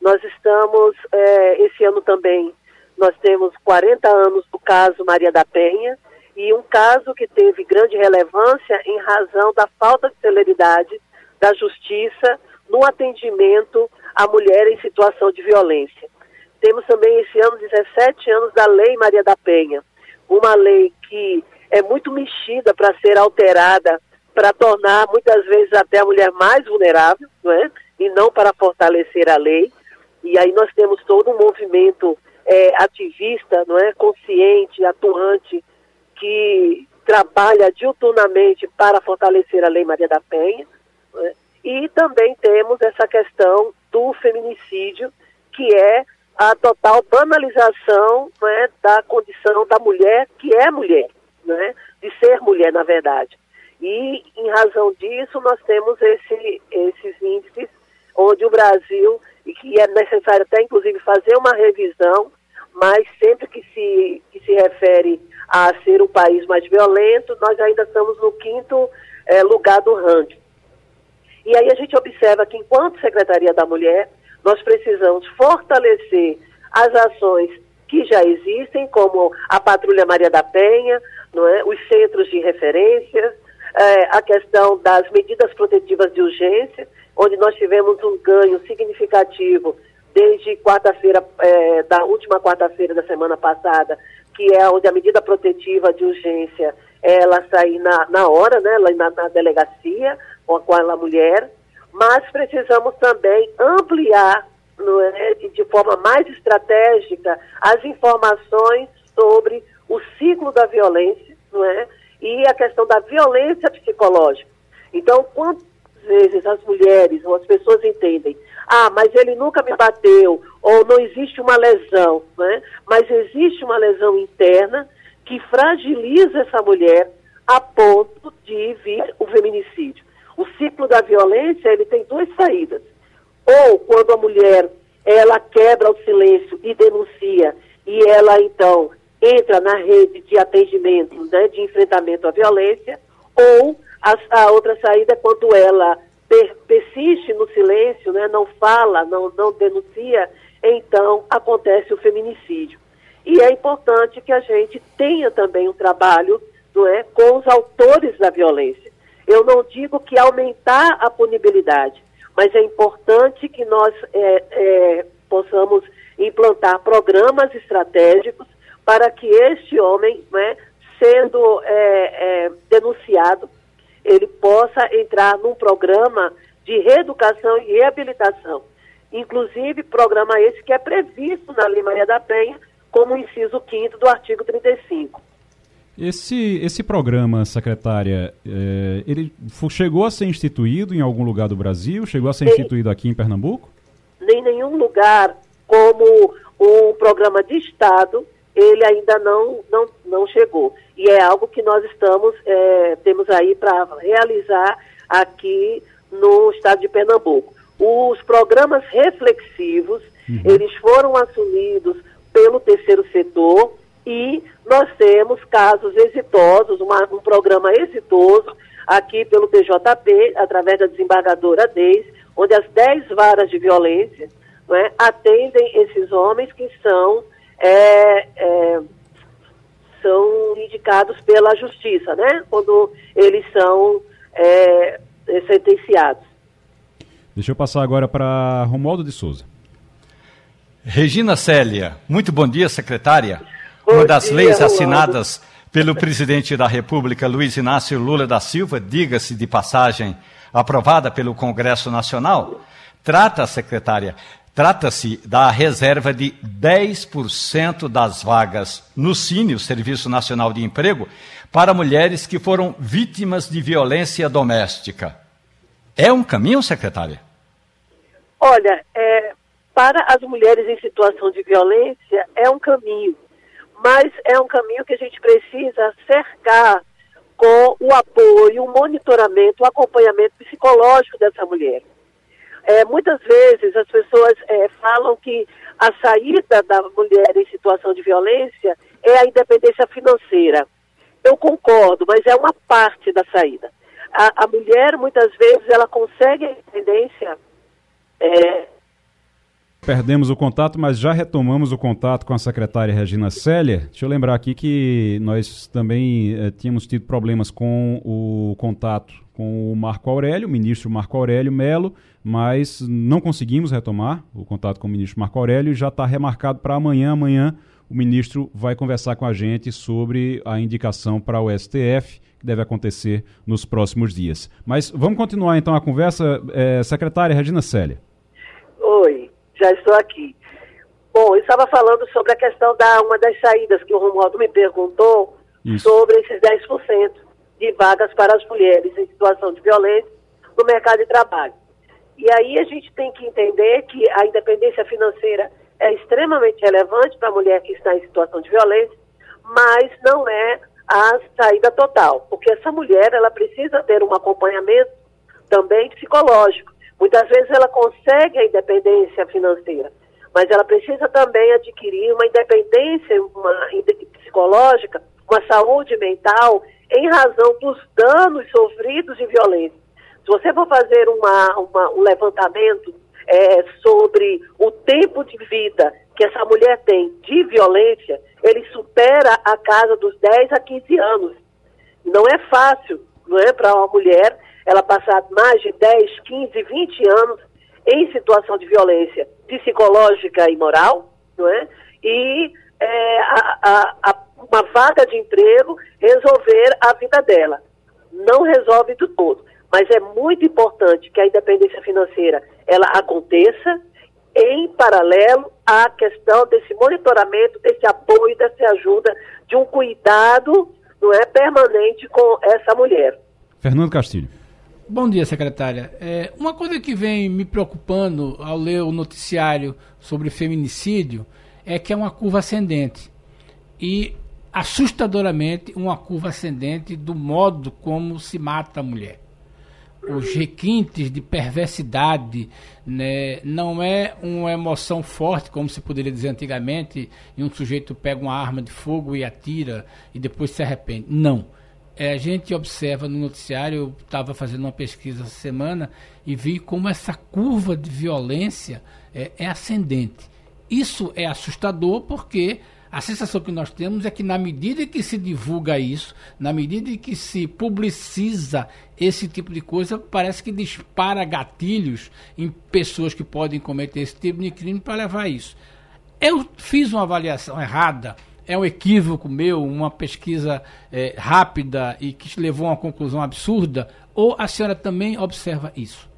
Nós estamos, é, esse ano também, nós temos 40 anos do caso Maria da Penha, e um caso que teve grande relevância em razão da falta de celeridade da justiça no atendimento à mulher em situação de violência. Temos também esse ano 17 anos da Lei Maria da Penha, uma lei que é muito mexida para ser alterada, para tornar muitas vezes até a mulher mais vulnerável, não é? e não para fortalecer a lei. E aí nós temos todo um movimento é, ativista, não é, consciente, atuante, que trabalha diuturnamente para fortalecer a Lei Maria da Penha. Né? E também temos essa questão do feminicídio, que é a total banalização né, da condição da mulher, que é mulher, né, de ser mulher, na verdade. E, em razão disso, nós temos esse, esses índices onde o Brasil, e que é necessário até, inclusive, fazer uma revisão, mas sempre que se, que se refere a ser o país mais violento, nós ainda estamos no quinto é, lugar do ranking. E aí a gente observa que, enquanto Secretaria da Mulher, nós precisamos fortalecer as ações que já existem, como a Patrulha Maria da Penha, não é? os centros de referência, é, a questão das medidas protetivas de urgência, onde nós tivemos um ganho significativo desde quarta-feira, é, da última quarta-feira da semana passada, que é onde a medida protetiva de urgência ela sair na, na hora, né, lá na, na delegacia, com aquela mulher, mas precisamos também ampliar é, de forma mais estratégica as informações sobre o ciclo da violência não é? e a questão da violência psicológica. Então, quantas vezes as mulheres ou as pessoas entendem ah, mas ele nunca me bateu, ou não existe uma lesão, né? mas existe uma lesão interna que fragiliza essa mulher a ponto de vir o feminicídio. O ciclo da violência ele tem duas saídas. Ou quando a mulher ela quebra o silêncio e denuncia, e ela então entra na rede de atendimento, né, de enfrentamento à violência, ou a, a outra saída é quando ela per, persiste no silêncio, né, não fala, não, não denuncia, então acontece o feminicídio. E é importante que a gente tenha também um trabalho não é, com os autores da violência. Eu não digo que aumentar a punibilidade, mas é importante que nós é, é, possamos implantar programas estratégicos para que este homem, né, sendo é, é denunciado, ele possa entrar num programa de reeducação e reabilitação. Inclusive, programa esse que é previsto na Lei Maria da Penha, como inciso 5 do artigo 35. Esse, esse programa, secretária, é, ele chegou a ser instituído em algum lugar do Brasil? Chegou a ser instituído aqui em Pernambuco? Nem nenhum lugar como um programa de Estado, ele ainda não, não, não chegou. E é algo que nós estamos, é, temos aí para realizar aqui no estado de Pernambuco. Os programas reflexivos, uhum. eles foram assumidos pelo terceiro setor e nós temos casos exitosos, uma, um programa exitoso aqui pelo TJP, através da desembargadora Deis, onde as 10 varas de violência é, atendem esses homens que são, é, é, são indicados pela justiça, né? Quando eles são é, sentenciados. Deixa eu passar agora para Romualdo de Souza. Regina Célia, muito bom dia, secretária. Uma das dia, leis assinadas Romualdo. pelo presidente da República, Luiz Inácio Lula da Silva, diga-se de passagem, aprovada pelo Congresso Nacional, trata, secretária, Trata-se da reserva de 10% das vagas no Cine, o Serviço Nacional de Emprego, para mulheres que foram vítimas de violência doméstica. É um caminho, secretária? Olha, é, para as mulheres em situação de violência, é um caminho. Mas é um caminho que a gente precisa cercar com o apoio, o monitoramento, o acompanhamento psicológico dessa mulher. É, muitas vezes as pessoas é, falam que a saída da mulher em situação de violência é a independência financeira. Eu concordo, mas é uma parte da saída. A, a mulher, muitas vezes, ela consegue a independência. É... Perdemos o contato, mas já retomamos o contato com a secretária Regina Célia. Deixa eu lembrar aqui que nós também eh, tínhamos tido problemas com o contato com o Marco Aurélio, o ministro Marco Aurélio Melo, mas não conseguimos retomar o contato com o ministro Marco Aurélio e já está remarcado para amanhã. Amanhã o ministro vai conversar com a gente sobre a indicação para o STF, que deve acontecer nos próximos dias. Mas vamos continuar então a conversa. É, secretária Regina Célia. Já estou aqui. Bom, eu estava falando sobre a questão da uma das saídas que o Romualdo me perguntou Isso. sobre esses 10% de vagas para as mulheres em situação de violência no mercado de trabalho. E aí a gente tem que entender que a independência financeira é extremamente relevante para a mulher que está em situação de violência, mas não é a saída total, porque essa mulher ela precisa ter um acompanhamento também psicológico. Muitas vezes ela consegue a independência financeira, mas ela precisa também adquirir uma independência uma psicológica, uma saúde mental em razão dos danos sofridos de violência. Se você for fazer uma, uma, um levantamento é, sobre o tempo de vida que essa mulher tem de violência, ele supera a casa dos 10 a 15 anos. Não é fácil, não é, para uma mulher ela passar mais de 10, 15, 20 anos em situação de violência psicológica e moral, não é? E é, a, a, a uma vaga de emprego resolver a vida dela. Não resolve do todo, mas é muito importante que a independência financeira ela aconteça em paralelo à questão desse monitoramento, desse apoio, dessa ajuda, de um cuidado não é permanente com essa mulher. Fernando Castilho. Bom dia, secretária. É, uma coisa que vem me preocupando ao ler o noticiário sobre feminicídio é que é uma curva ascendente. E assustadoramente uma curva ascendente do modo como se mata a mulher. Os requintes de perversidade né, não é uma emoção forte, como se poderia dizer antigamente, e um sujeito pega uma arma de fogo e atira e depois se arrepende. Não. É, a gente observa no noticiário, eu estava fazendo uma pesquisa essa semana e vi como essa curva de violência é, é ascendente. Isso é assustador porque a sensação que nós temos é que na medida que se divulga isso, na medida que se publiciza esse tipo de coisa, parece que dispara gatilhos em pessoas que podem cometer esse tipo de crime para levar isso. Eu fiz uma avaliação errada é um equívoco meu, uma pesquisa é, rápida e que levou a uma conclusão absurda? Ou a senhora também observa isso?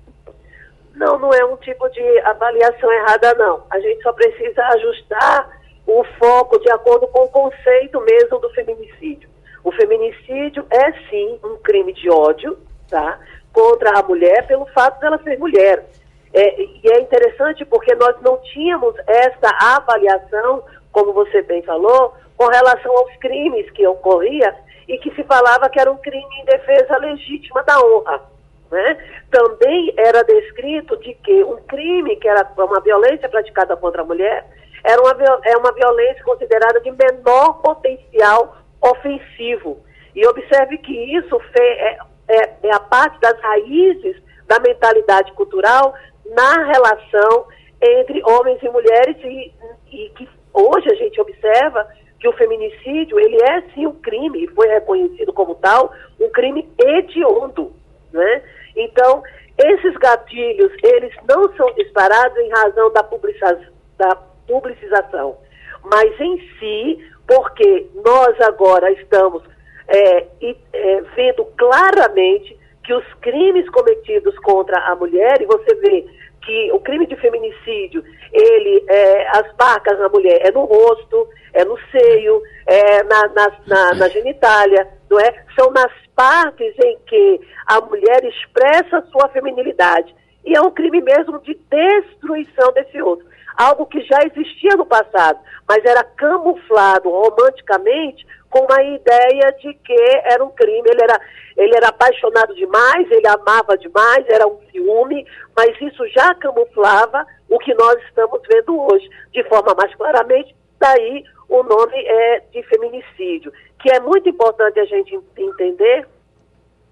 Não, não é um tipo de avaliação errada, não. A gente só precisa ajustar o foco de acordo com o conceito mesmo do feminicídio. O feminicídio é sim um crime de ódio, tá? Contra a mulher pelo fato dela ser mulher. É, e é interessante porque nós não tínhamos essa avaliação, como você bem falou, com relação aos crimes que ocorria e que se falava que era um crime em defesa legítima da honra. Né? Também era descrito de que um crime que era uma violência praticada contra a mulher era uma, é uma violência considerada de menor potencial ofensivo. E observe que isso é, é, é a parte das raízes da mentalidade cultural na relação entre homens e mulheres e, e que hoje a gente observa que o feminicídio ele é sim um crime, foi reconhecido como tal, um crime hediondo, né? Então, esses gatilhos, eles não são disparados em razão da, publicização, da publicização, mas em si, porque nós agora estamos é, é, vendo claramente que os crimes cometidos contra a mulher, e você vê que o crime de feminicídio, ele, é, as marcas na mulher é no rosto, é no seio, é na, na, na, na genitália, não é? São nas partes em que a mulher expressa sua feminilidade. E é um crime mesmo de destruição desse outro. Algo que já existia no passado, mas era camuflado romanticamente com uma ideia de que era um crime. Ele era, ele era apaixonado demais, ele amava demais, era um ciúme, mas isso já camuflava o que nós estamos vendo hoje, de forma mais claramente, daí o nome é de feminicídio, que é muito importante a gente entender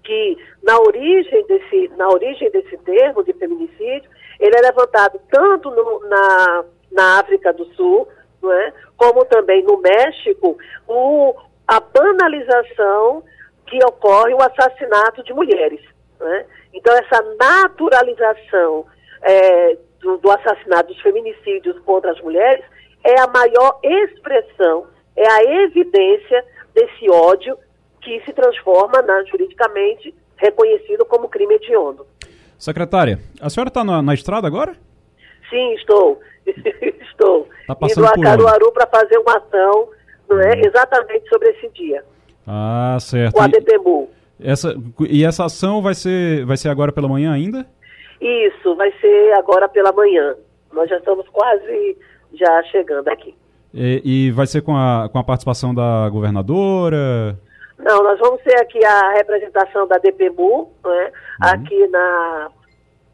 que na origem desse, na origem desse termo de feminicídio, ele é levantado tanto no, na, na África do Sul, é? como também no México, o, a banalização que ocorre o assassinato de mulheres. É? Então, essa naturalização é, do, do assassinato, dos feminicídios contra as mulheres, é a maior expressão, é a evidência desse ódio que se transforma na, juridicamente reconhecido como crime hediondo. Secretária, a senhora está na, na, estrada agora? Sim, estou. estou. Tá Indo a Caruaru para fazer uma ação não é, uhum. exatamente sobre esse dia. Ah, certo. Com a DPMU. Essa, e essa ação vai ser, vai ser agora pela manhã ainda? Isso, vai ser agora pela manhã. Nós já estamos quase já chegando aqui. E, e vai ser com a, com a participação da governadora? Não, nós vamos ter aqui a representação da DPMU, né, uhum. aqui na,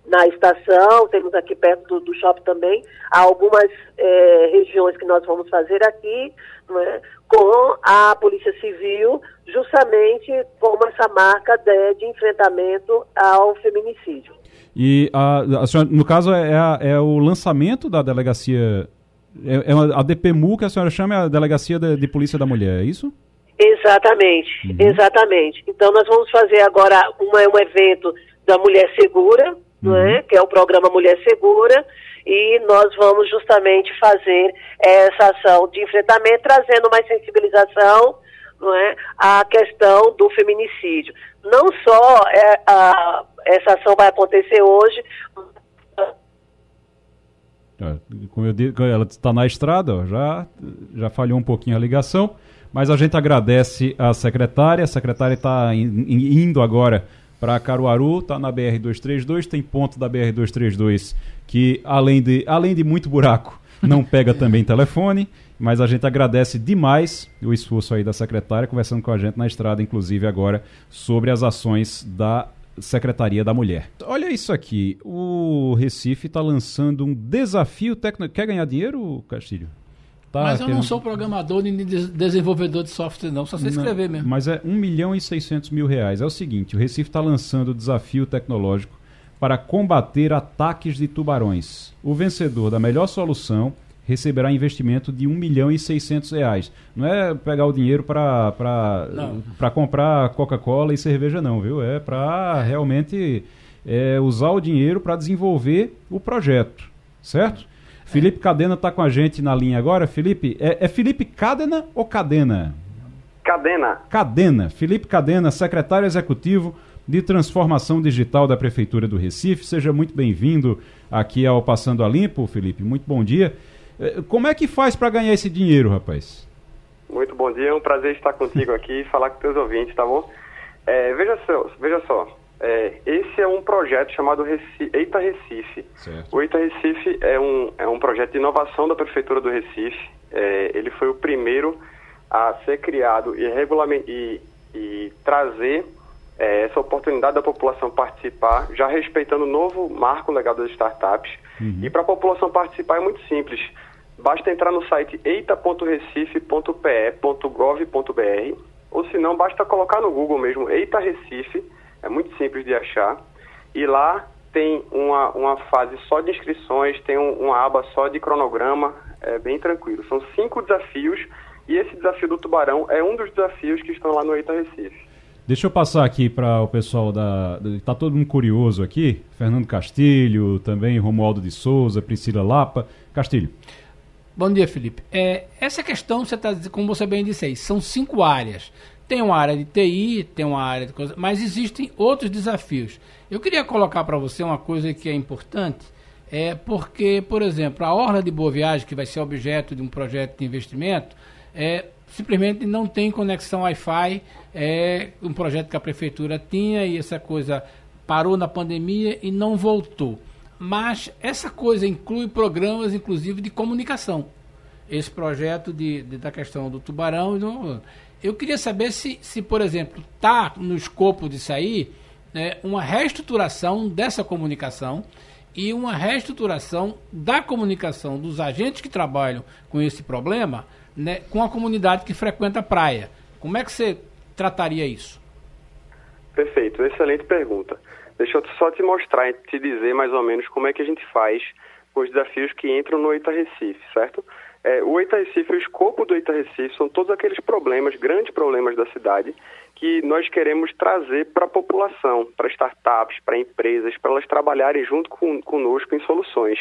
na estação, temos aqui perto do, do shopping também, há algumas é, regiões que nós vamos fazer aqui, né, com a Polícia Civil, justamente como essa marca de, de enfrentamento ao feminicídio. E a, a senhora, no caso é, é, é, o lançamento da delegacia, é, é a DPMU que a senhora chama é a Delegacia de, de Polícia da Mulher, é isso? Exatamente, uhum. exatamente. Então nós vamos fazer agora uma, um evento da Mulher Segura, uhum. não é? que é o programa Mulher Segura, e nós vamos justamente fazer essa ação de enfrentamento, trazendo mais sensibilização não é, à questão do feminicídio. Não só é, a, essa ação vai acontecer hoje. Como eu disse, ela está na estrada, já, já falhou um pouquinho a ligação. Mas a gente agradece a secretária. A secretária está indo agora para Caruaru, está na BR-232, tem ponto da BR-232 que, além de, além de muito buraco, não pega também telefone. Mas a gente agradece demais o esforço aí da secretária, conversando com a gente na estrada, inclusive agora, sobre as ações da Secretaria da Mulher. Olha isso aqui, o Recife está lançando um desafio técnico. Quer ganhar dinheiro, Castilho? Tá, mas eu não sou programador nem desenvolvedor de software, não, só sei escrever mesmo. Mas é 1 milhão e 600 mil reais. É o seguinte: o Recife está lançando o desafio tecnológico para combater ataques de tubarões. O vencedor da melhor solução receberá investimento de 1 milhão e 600 reais. Não é pegar o dinheiro para comprar Coca-Cola e cerveja, não, viu? É para realmente é, usar o dinheiro para desenvolver o projeto, certo? Felipe Cadena está com a gente na linha agora. Felipe, é, é Felipe Cadena ou Cadena? Cadena. Cadena. Felipe Cadena, secretário executivo de Transformação Digital da Prefeitura do Recife. Seja muito bem-vindo aqui ao Passando a Limpo, Felipe. Muito bom dia. É, como é que faz para ganhar esse dinheiro, rapaz? Muito bom dia, é um prazer estar contigo aqui e falar com teus ouvintes, tá bom? É, veja só, veja só é, esse é um projeto chamado Recife, Eita Recife. Certo. O Eita Recife é um, é um projeto de inovação da Prefeitura do Recife. É, ele foi o primeiro a ser criado e, regulament, e, e trazer é, essa oportunidade da população participar, já respeitando o novo marco legal das startups. Uhum. E para a população participar é muito simples. Basta entrar no site eita.recife.pe.gov.br ou se não, basta colocar no Google mesmo Eita Recife é muito simples de achar. E lá tem uma, uma fase só de inscrições, tem um, uma aba só de cronograma, é bem tranquilo. São cinco desafios e esse desafio do tubarão é um dos desafios que estão lá no Eita Recife. Deixa eu passar aqui para o pessoal da. Está todo mundo curioso aqui. Fernando Castilho, também Romualdo de Souza, Priscila Lapa. Castilho. Bom dia, Felipe. É, essa questão, você tá, como você bem disse aí, são cinco áreas. Tem uma área de TI, tem uma área de coisa, mas existem outros desafios. Eu queria colocar para você uma coisa que é importante, é porque, por exemplo, a Orla de Boa Viagem, que vai ser objeto de um projeto de investimento, é, simplesmente não tem conexão Wi-Fi, é um projeto que a prefeitura tinha e essa coisa parou na pandemia e não voltou. Mas essa coisa inclui programas, inclusive, de comunicação. Esse projeto de, de da questão do tubarão. Eu queria saber se, se por exemplo, está no escopo de sair né, uma reestruturação dessa comunicação e uma reestruturação da comunicação dos agentes que trabalham com esse problema né, com a comunidade que frequenta a praia. Como é que você trataria isso? Perfeito, excelente pergunta. Deixa eu só te mostrar te dizer mais ou menos como é que a gente faz com os desafios que entram no Ita Recife, certo? É, o Eita Recife, o escopo do Eita Recife são todos aqueles problemas, grandes problemas da cidade, que nós queremos trazer para a população, para startups, para empresas, para elas trabalharem junto com, conosco em soluções.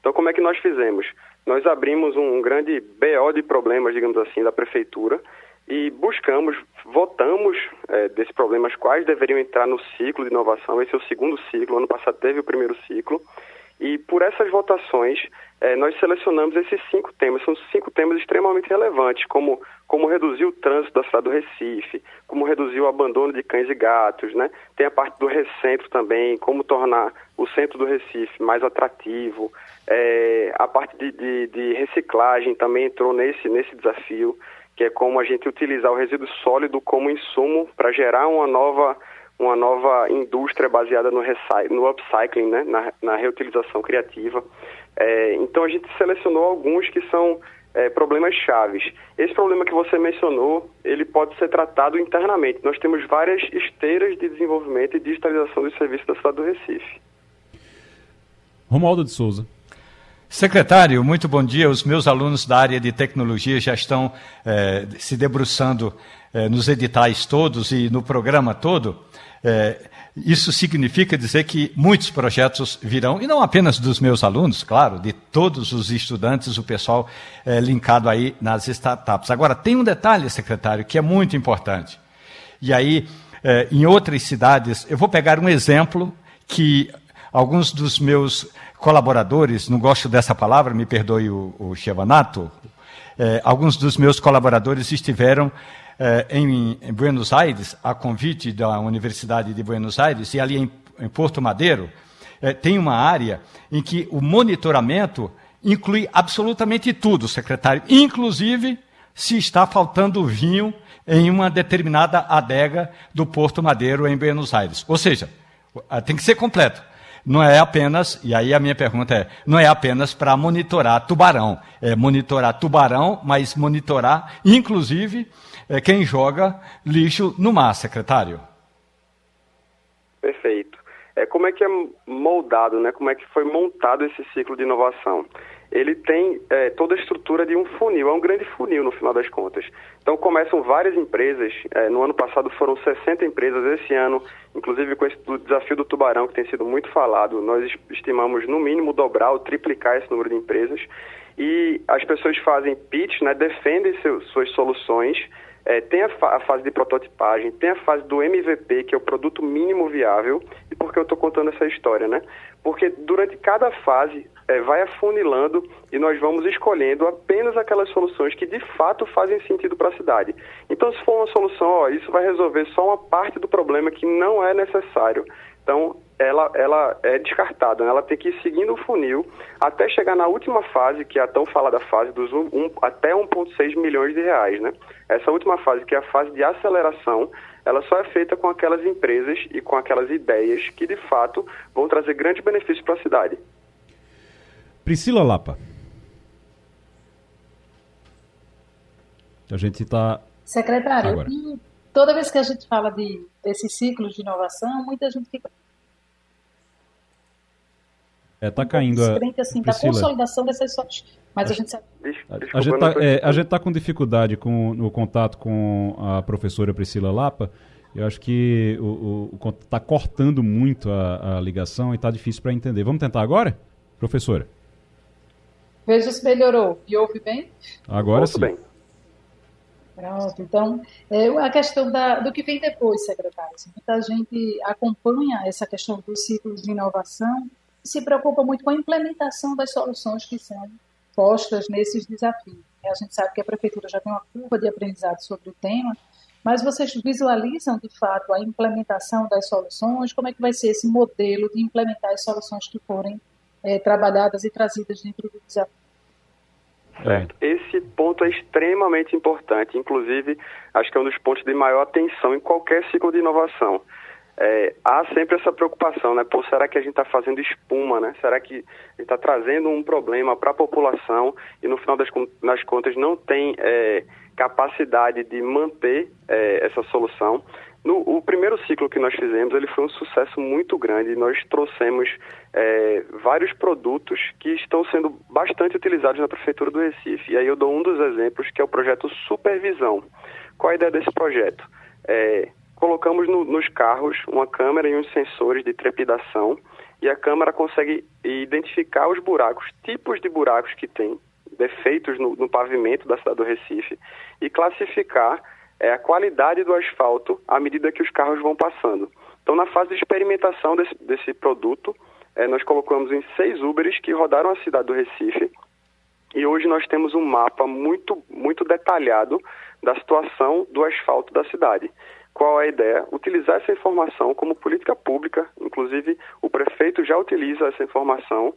Então, como é que nós fizemos? Nós abrimos um grande BO de problemas, digamos assim, da prefeitura e buscamos, votamos é, desses problemas quais deveriam entrar no ciclo de inovação. Esse é o segundo ciclo, ano passado teve o primeiro ciclo. E por essas votações, é, nós selecionamos esses cinco temas. São cinco temas extremamente relevantes, como, como reduzir o trânsito da cidade do Recife, como reduzir o abandono de cães e gatos, né? Tem a parte do recentro também, como tornar o centro do Recife mais atrativo. É, a parte de, de, de reciclagem também entrou nesse, nesse desafio, que é como a gente utilizar o resíduo sólido como insumo para gerar uma nova uma nova indústria baseada no, no upcycling, né? na, na reutilização criativa. É, então a gente selecionou alguns que são é, problemas chaves. Esse problema que você mencionou, ele pode ser tratado internamente. Nós temos várias esteiras de desenvolvimento e digitalização dos serviços da cidade do Recife. Romualdo de Souza. Secretário, muito bom dia. Os meus alunos da área de tecnologia já estão é, se debruçando é, nos editais todos e no programa todo. É, isso significa dizer que muitos projetos virão, e não apenas dos meus alunos, claro, de todos os estudantes, o pessoal linkado aí nas startups. Agora, tem um detalhe, secretário, que é muito importante. E aí, em outras cidades, eu vou pegar um exemplo que alguns dos meus colaboradores, não gosto dessa palavra, me perdoe o, o Chevanato, é, alguns dos meus colaboradores estiveram eh, em, em, Buenos Aires, a convite da Universidade de Buenos Aires, e ali em, em Porto Madeiro, eh, tem uma área em que o monitoramento inclui absolutamente tudo, secretário, inclusive se está faltando vinho em uma determinada adega do Porto Madeiro em Buenos Aires. Ou seja, tem que ser completo. Não é apenas, e aí a minha pergunta é, não é apenas para monitorar tubarão, é monitorar tubarão, mas monitorar, inclusive, é quem joga lixo no mar, secretário. Perfeito. É, como é que é moldado, né? como é que foi montado esse ciclo de inovação? Ele tem é, toda a estrutura de um funil, é um grande funil no final das contas. Então começam várias empresas, é, no ano passado foram 60 empresas, esse ano, inclusive com esse desafio do tubarão, que tem sido muito falado, nós estimamos no mínimo dobrar ou triplicar esse número de empresas. E as pessoas fazem pitch, né, defendem seus, suas soluções, é, tem a, fa a, fase de prototipagem, tem a fase do MVP, que é o produto mínimo viável. E por que eu estou contando essa história, né? Porque durante cada fase é, vai afunilando e nós vamos escolhendo apenas aquelas soluções que de fato fazem sentido para a cidade. Então, se for uma solução, ó, isso vai resolver só uma parte do problema que não é necessário. Então, ela, ela é descartada, né? ela tem que ir seguindo o funil até chegar na última fase, que é a tão falada fase dos um, um, até 1,6 milhões de reais. Né? Essa última fase, que é a fase de aceleração, ela só é feita com aquelas empresas e com aquelas ideias que, de fato, vão trazer grandes benefícios para a cidade. Priscila Lapa. A gente está. Secretário, Agora. toda vez que a gente fala de, desses ciclos de inovação, muita gente fica é, tá caindo a. Assim, da consolidação dessas sortes. Mas a gente sabe. A, gente tá, é, a gente tá com dificuldade com, no contato com a professora Priscila Lapa. Eu acho que o, o, tá cortando muito a, a ligação e tá difícil para entender. Vamos tentar agora, professora? Veja se melhorou. E ouve bem? Agora Ouço sim. bem. Pronto. Então, é, a questão da, do que vem depois, secretário. Muita gente acompanha essa questão dos ciclos de inovação se preocupa muito com a implementação das soluções que são postas nesses desafios. A gente sabe que a prefeitura já tem uma curva de aprendizado sobre o tema, mas vocês visualizam de fato a implementação das soluções? Como é que vai ser esse modelo de implementar as soluções que forem é, trabalhadas e trazidas dentro do desafio? Certo. Esse ponto é extremamente importante, inclusive acho que é um dos pontos de maior atenção em qualquer ciclo de inovação é, há sempre essa preocupação, né? Pô, será que a gente está fazendo espuma, né? Será que a gente está trazendo um problema para a população e no final das, das contas não tem é, capacidade de manter é, essa solução? No, o primeiro ciclo que nós fizemos, ele foi um sucesso muito grande. Nós trouxemos é, vários produtos que estão sendo bastante utilizados na Prefeitura do Recife. E aí eu dou um dos exemplos, que é o projeto Supervisão. Qual a ideia desse projeto? É, colocamos no, nos carros uma câmera e uns sensores de trepidação e a câmera consegue identificar os buracos, tipos de buracos que tem, defeitos no, no pavimento da cidade do Recife e classificar é, a qualidade do asfalto à medida que os carros vão passando. Então, na fase de experimentação desse, desse produto, é, nós colocamos em seis Uberes que rodaram a cidade do Recife e hoje nós temos um mapa muito, muito detalhado da situação do asfalto da cidade. Qual a ideia? Utilizar essa informação como política pública, inclusive o prefeito já utiliza essa informação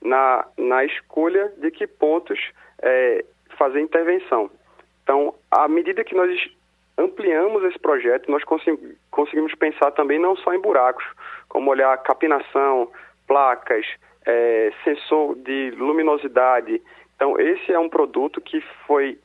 na, na escolha de que pontos é, fazer intervenção. Então, à medida que nós ampliamos esse projeto, nós conseguimos pensar também não só em buracos, como olhar capinação, placas, é, sensor de luminosidade. Então, esse é um produto que foi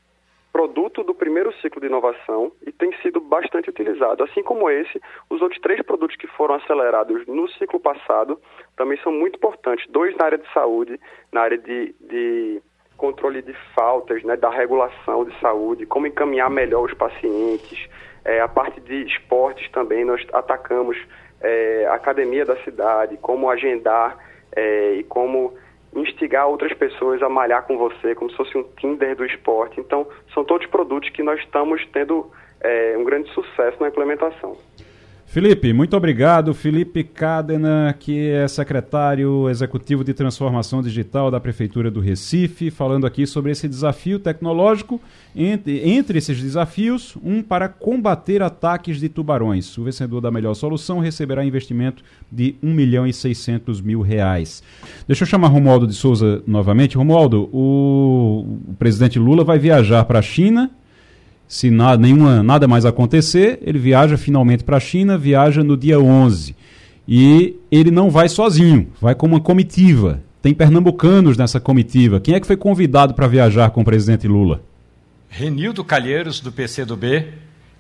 produto do primeiro ciclo de inovação e tem sido bastante utilizado. Assim como esse, os outros três produtos que foram acelerados no ciclo passado também são muito importantes. Dois na área de saúde, na área de, de controle de faltas, né, da regulação de saúde, como encaminhar melhor os pacientes. É, a parte de esportes também, nós atacamos é, a academia da cidade, como agendar é, e como instigar outras pessoas a malhar com você, como se fosse um Tinder do esporte. Então, são todos produtos que nós estamos tendo é, um grande sucesso na implementação. Felipe, muito obrigado. Felipe Cadena, que é secretário executivo de transformação digital da Prefeitura do Recife, falando aqui sobre esse desafio tecnológico. Entre, entre esses desafios, um para combater ataques de tubarões. O vencedor da melhor solução receberá investimento de 1 milhão e 600 mil reais. Deixa eu chamar Romualdo de Souza novamente. Romualdo, o, o presidente Lula vai viajar para a China se nada, nenhuma, nada mais acontecer, ele viaja finalmente para a China, viaja no dia 11. E ele não vai sozinho, vai com uma comitiva. Tem pernambucanos nessa comitiva. Quem é que foi convidado para viajar com o presidente Lula? Renildo Calheiros, do PCdoB,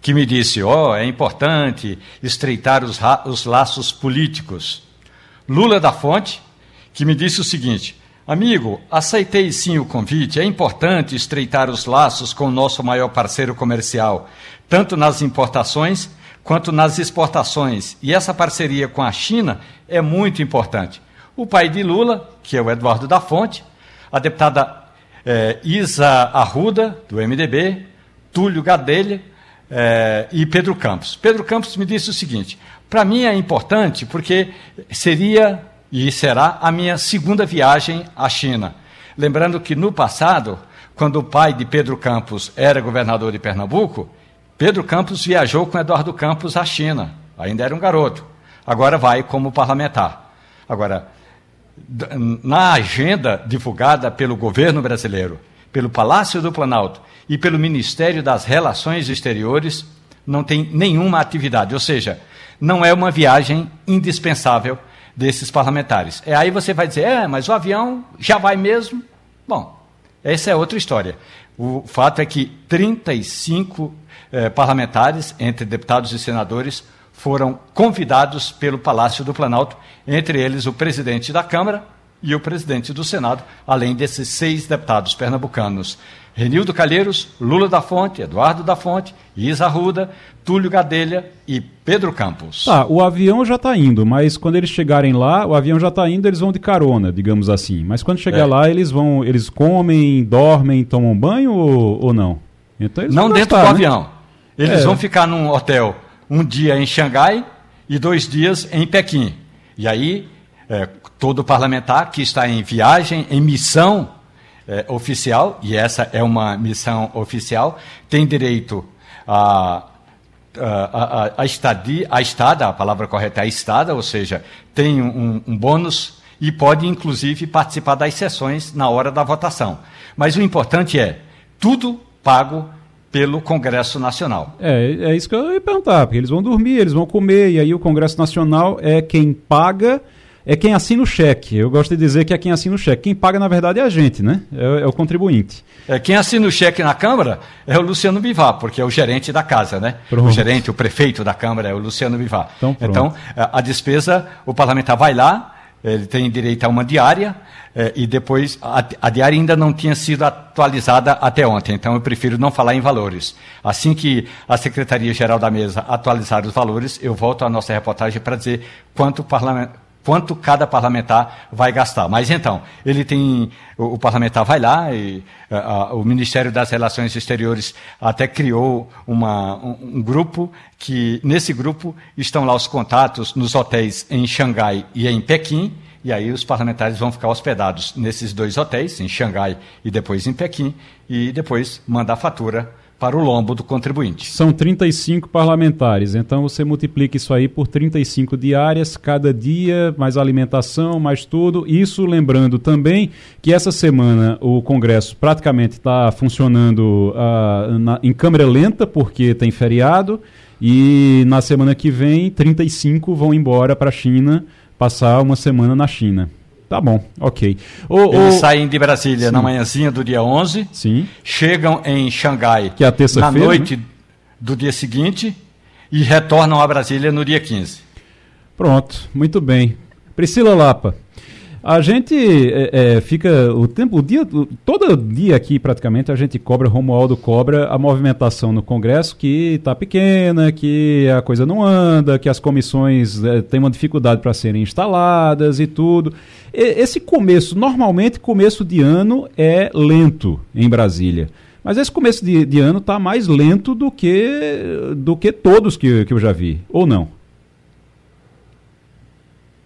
que me disse: ó, oh, é importante estreitar os, os laços políticos. Lula da Fonte, que me disse o seguinte: Amigo, aceitei sim o convite. É importante estreitar os laços com o nosso maior parceiro comercial, tanto nas importações quanto nas exportações. E essa parceria com a China é muito importante. O pai de Lula, que é o Eduardo da Fonte, a deputada é, Isa Arruda, do MDB, Túlio Gadelha é, e Pedro Campos. Pedro Campos me disse o seguinte: para mim é importante porque seria e será a minha segunda viagem à China. Lembrando que no passado, quando o pai de Pedro Campos era governador de Pernambuco, Pedro Campos viajou com Eduardo Campos à China. Ainda era um garoto. Agora vai como parlamentar. Agora, na agenda divulgada pelo governo brasileiro, pelo Palácio do Planalto e pelo Ministério das Relações Exteriores, não tem nenhuma atividade. Ou seja, não é uma viagem indispensável desses parlamentares. É aí você vai dizer, é, mas o avião já vai mesmo? Bom, essa é outra história. O fato é que 35 eh, parlamentares, entre deputados e senadores, foram convidados pelo Palácio do Planalto, entre eles o presidente da Câmara e o presidente do Senado, além desses seis deputados pernambucanos. Renildo Calheiros, Lula da Fonte, Eduardo da Fonte, Isa Ruda, Túlio Gadelha e Pedro Campos. Tá, o avião já está indo, mas quando eles chegarem lá, o avião já está indo, eles vão de carona, digamos assim. Mas quando chegar é. lá, eles vão, eles comem, dormem, tomam banho ou, ou não? Então não dentro do né? avião. Eles é. vão ficar num hotel um dia em Xangai e dois dias em Pequim. E aí, é, todo parlamentar que está em viagem, em missão é, oficial, e essa é uma missão oficial, tem direito a, a, a, a, estadia, a estada, a palavra correta é a estada, ou seja, tem um, um bônus e pode, inclusive, participar das sessões na hora da votação. Mas o importante é tudo pago pelo Congresso Nacional. É, é isso que eu ia perguntar, porque eles vão dormir, eles vão comer, e aí o Congresso Nacional é quem paga, é quem assina o cheque. Eu gosto de dizer que é quem assina o cheque. Quem paga, na verdade, é a gente, né? É, é o contribuinte. É, quem assina o cheque na Câmara é o Luciano Bivar, porque é o gerente da casa, né? Pronto. O gerente, o prefeito da Câmara é o Luciano Bivar. Então, então a despesa, o parlamentar vai lá, ele tem direito a uma diária, eh, e depois a, a, diária ainda não tinha sido atualizada até ontem, então eu prefiro não falar em valores. Assim que a Secretaria-Geral da Mesa atualizar os valores, eu volto à nossa reportagem para dizer quanto o parlamento quanto cada parlamentar vai gastar. Mas então, ele tem. O, o parlamentar vai lá e a, a, o Ministério das Relações Exteriores até criou uma, um, um, grupo que, nesse grupo, estão lá os contatos nos hotéis em Xangai e em Pequim. E aí os parlamentares vão ficar hospedados nesses dois hotéis, em Xangai e depois em Pequim, e depois mandar fatura para o lombo do contribuinte. São 35 parlamentares, então você multiplica isso aí por 35 diárias, cada dia, mais alimentação, mais tudo. Isso lembrando também que essa semana o Congresso praticamente está funcionando uh, na, em câmera lenta, porque tem feriado, e na semana que vem 35 vão embora para a China, passar uma semana na China. Tá bom, ok. O, Eles o... saem de Brasília Sim. na manhãzinha do dia 11, Sim. chegam em Xangai que é a na noite né? do dia seguinte e retornam a Brasília no dia 15. Pronto, muito bem. Priscila Lapa, a gente é, é, fica o tempo, o dia, todo dia aqui praticamente a gente cobra, Romualdo cobra a movimentação no Congresso que está pequena, que a coisa não anda, que as comissões é, têm uma dificuldade para serem instaladas e tudo. E, esse começo, normalmente começo de ano é lento em Brasília. Mas esse começo de, de ano está mais lento do que, do que todos que, que eu já vi, ou não?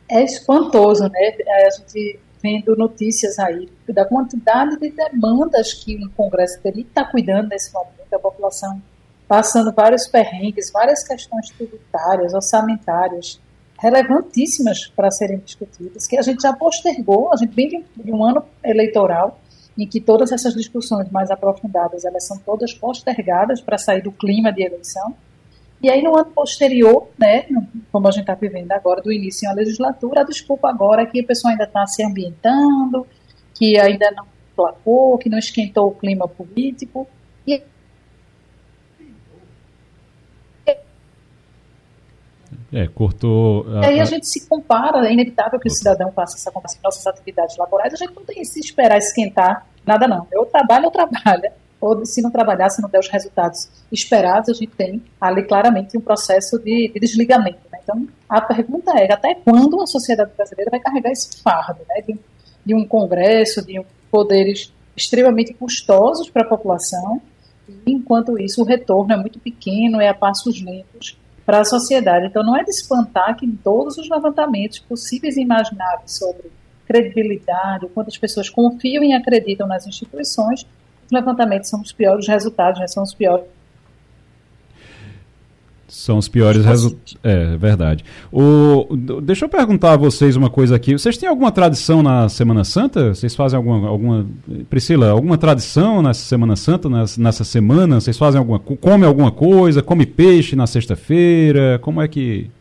É espantoso, né? A gente vendo notícias aí da quantidade de demandas que o Congresso teria estar cuidando nesse momento, a população passando vários perrengues, várias questões tributárias, orçamentárias, relevantíssimas para serem discutidas, que a gente já postergou, a gente vem de um ano eleitoral em que todas essas discussões mais aprofundadas, elas são todas postergadas para sair do clima de eleição, e aí, no ano posterior, né, como a gente está vivendo agora, do início da legislatura, a desculpa agora é que a pessoa ainda está se ambientando, que ainda não placou, que não esquentou o clima político. E É, cortou. A, aí a gente se compara, é inevitável que o cidadão faça essa comparação com nossas atividades laborais, a gente não tem que se esperar esquentar nada, não. Eu trabalho, eu trabalho. Ou se não trabalhar, se não der os resultados esperados, a gente tem ali claramente um processo de, de desligamento. Né? Então, a pergunta é: até quando a sociedade brasileira vai carregar esse fardo né? de, de um Congresso, de um poderes extremamente custosos para a população, e enquanto isso o retorno é muito pequeno, é a passos lentos para a sociedade. Então não é de espantar que em todos os levantamentos possíveis e imagináveis sobre credibilidade, o quanto as pessoas confiam e acreditam nas instituições, os levantamentos são os piores resultados, né, são os piores são os piores resultados. É, verdade. O, deixa eu perguntar a vocês uma coisa aqui. Vocês têm alguma tradição na Semana Santa? Vocês fazem alguma. alguma Priscila, alguma tradição nessa Semana Santa, nessa, nessa semana? Vocês fazem alguma. Come alguma coisa? Come peixe na sexta-feira? Como é que.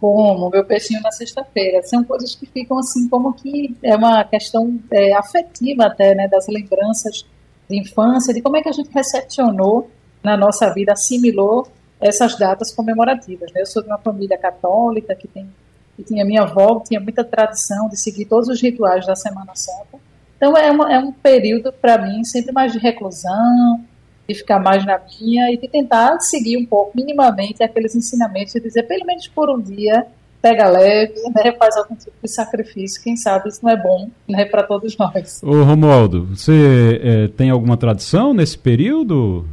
Como, meu peixinho na sexta-feira. São coisas que ficam assim, como que é uma questão é, afetiva até, né? Das lembranças de infância, de como é que a gente recepcionou na nossa vida, assimilou essas datas comemorativas. Né? Eu sou de uma família católica que tem que tinha minha avó tinha muita tradição de seguir todos os rituais da Semana Santa. Então é, uma, é um período para mim sempre mais de reclusão, de ficar mais na minha e de tentar seguir um pouco minimamente aqueles ensinamentos e dizer pelo menos por um dia pega leve, né, faz algum tipo de sacrifício, quem sabe isso não é bom né, para todos nós. Ô Romualdo, você é, tem alguma tradição nesse período?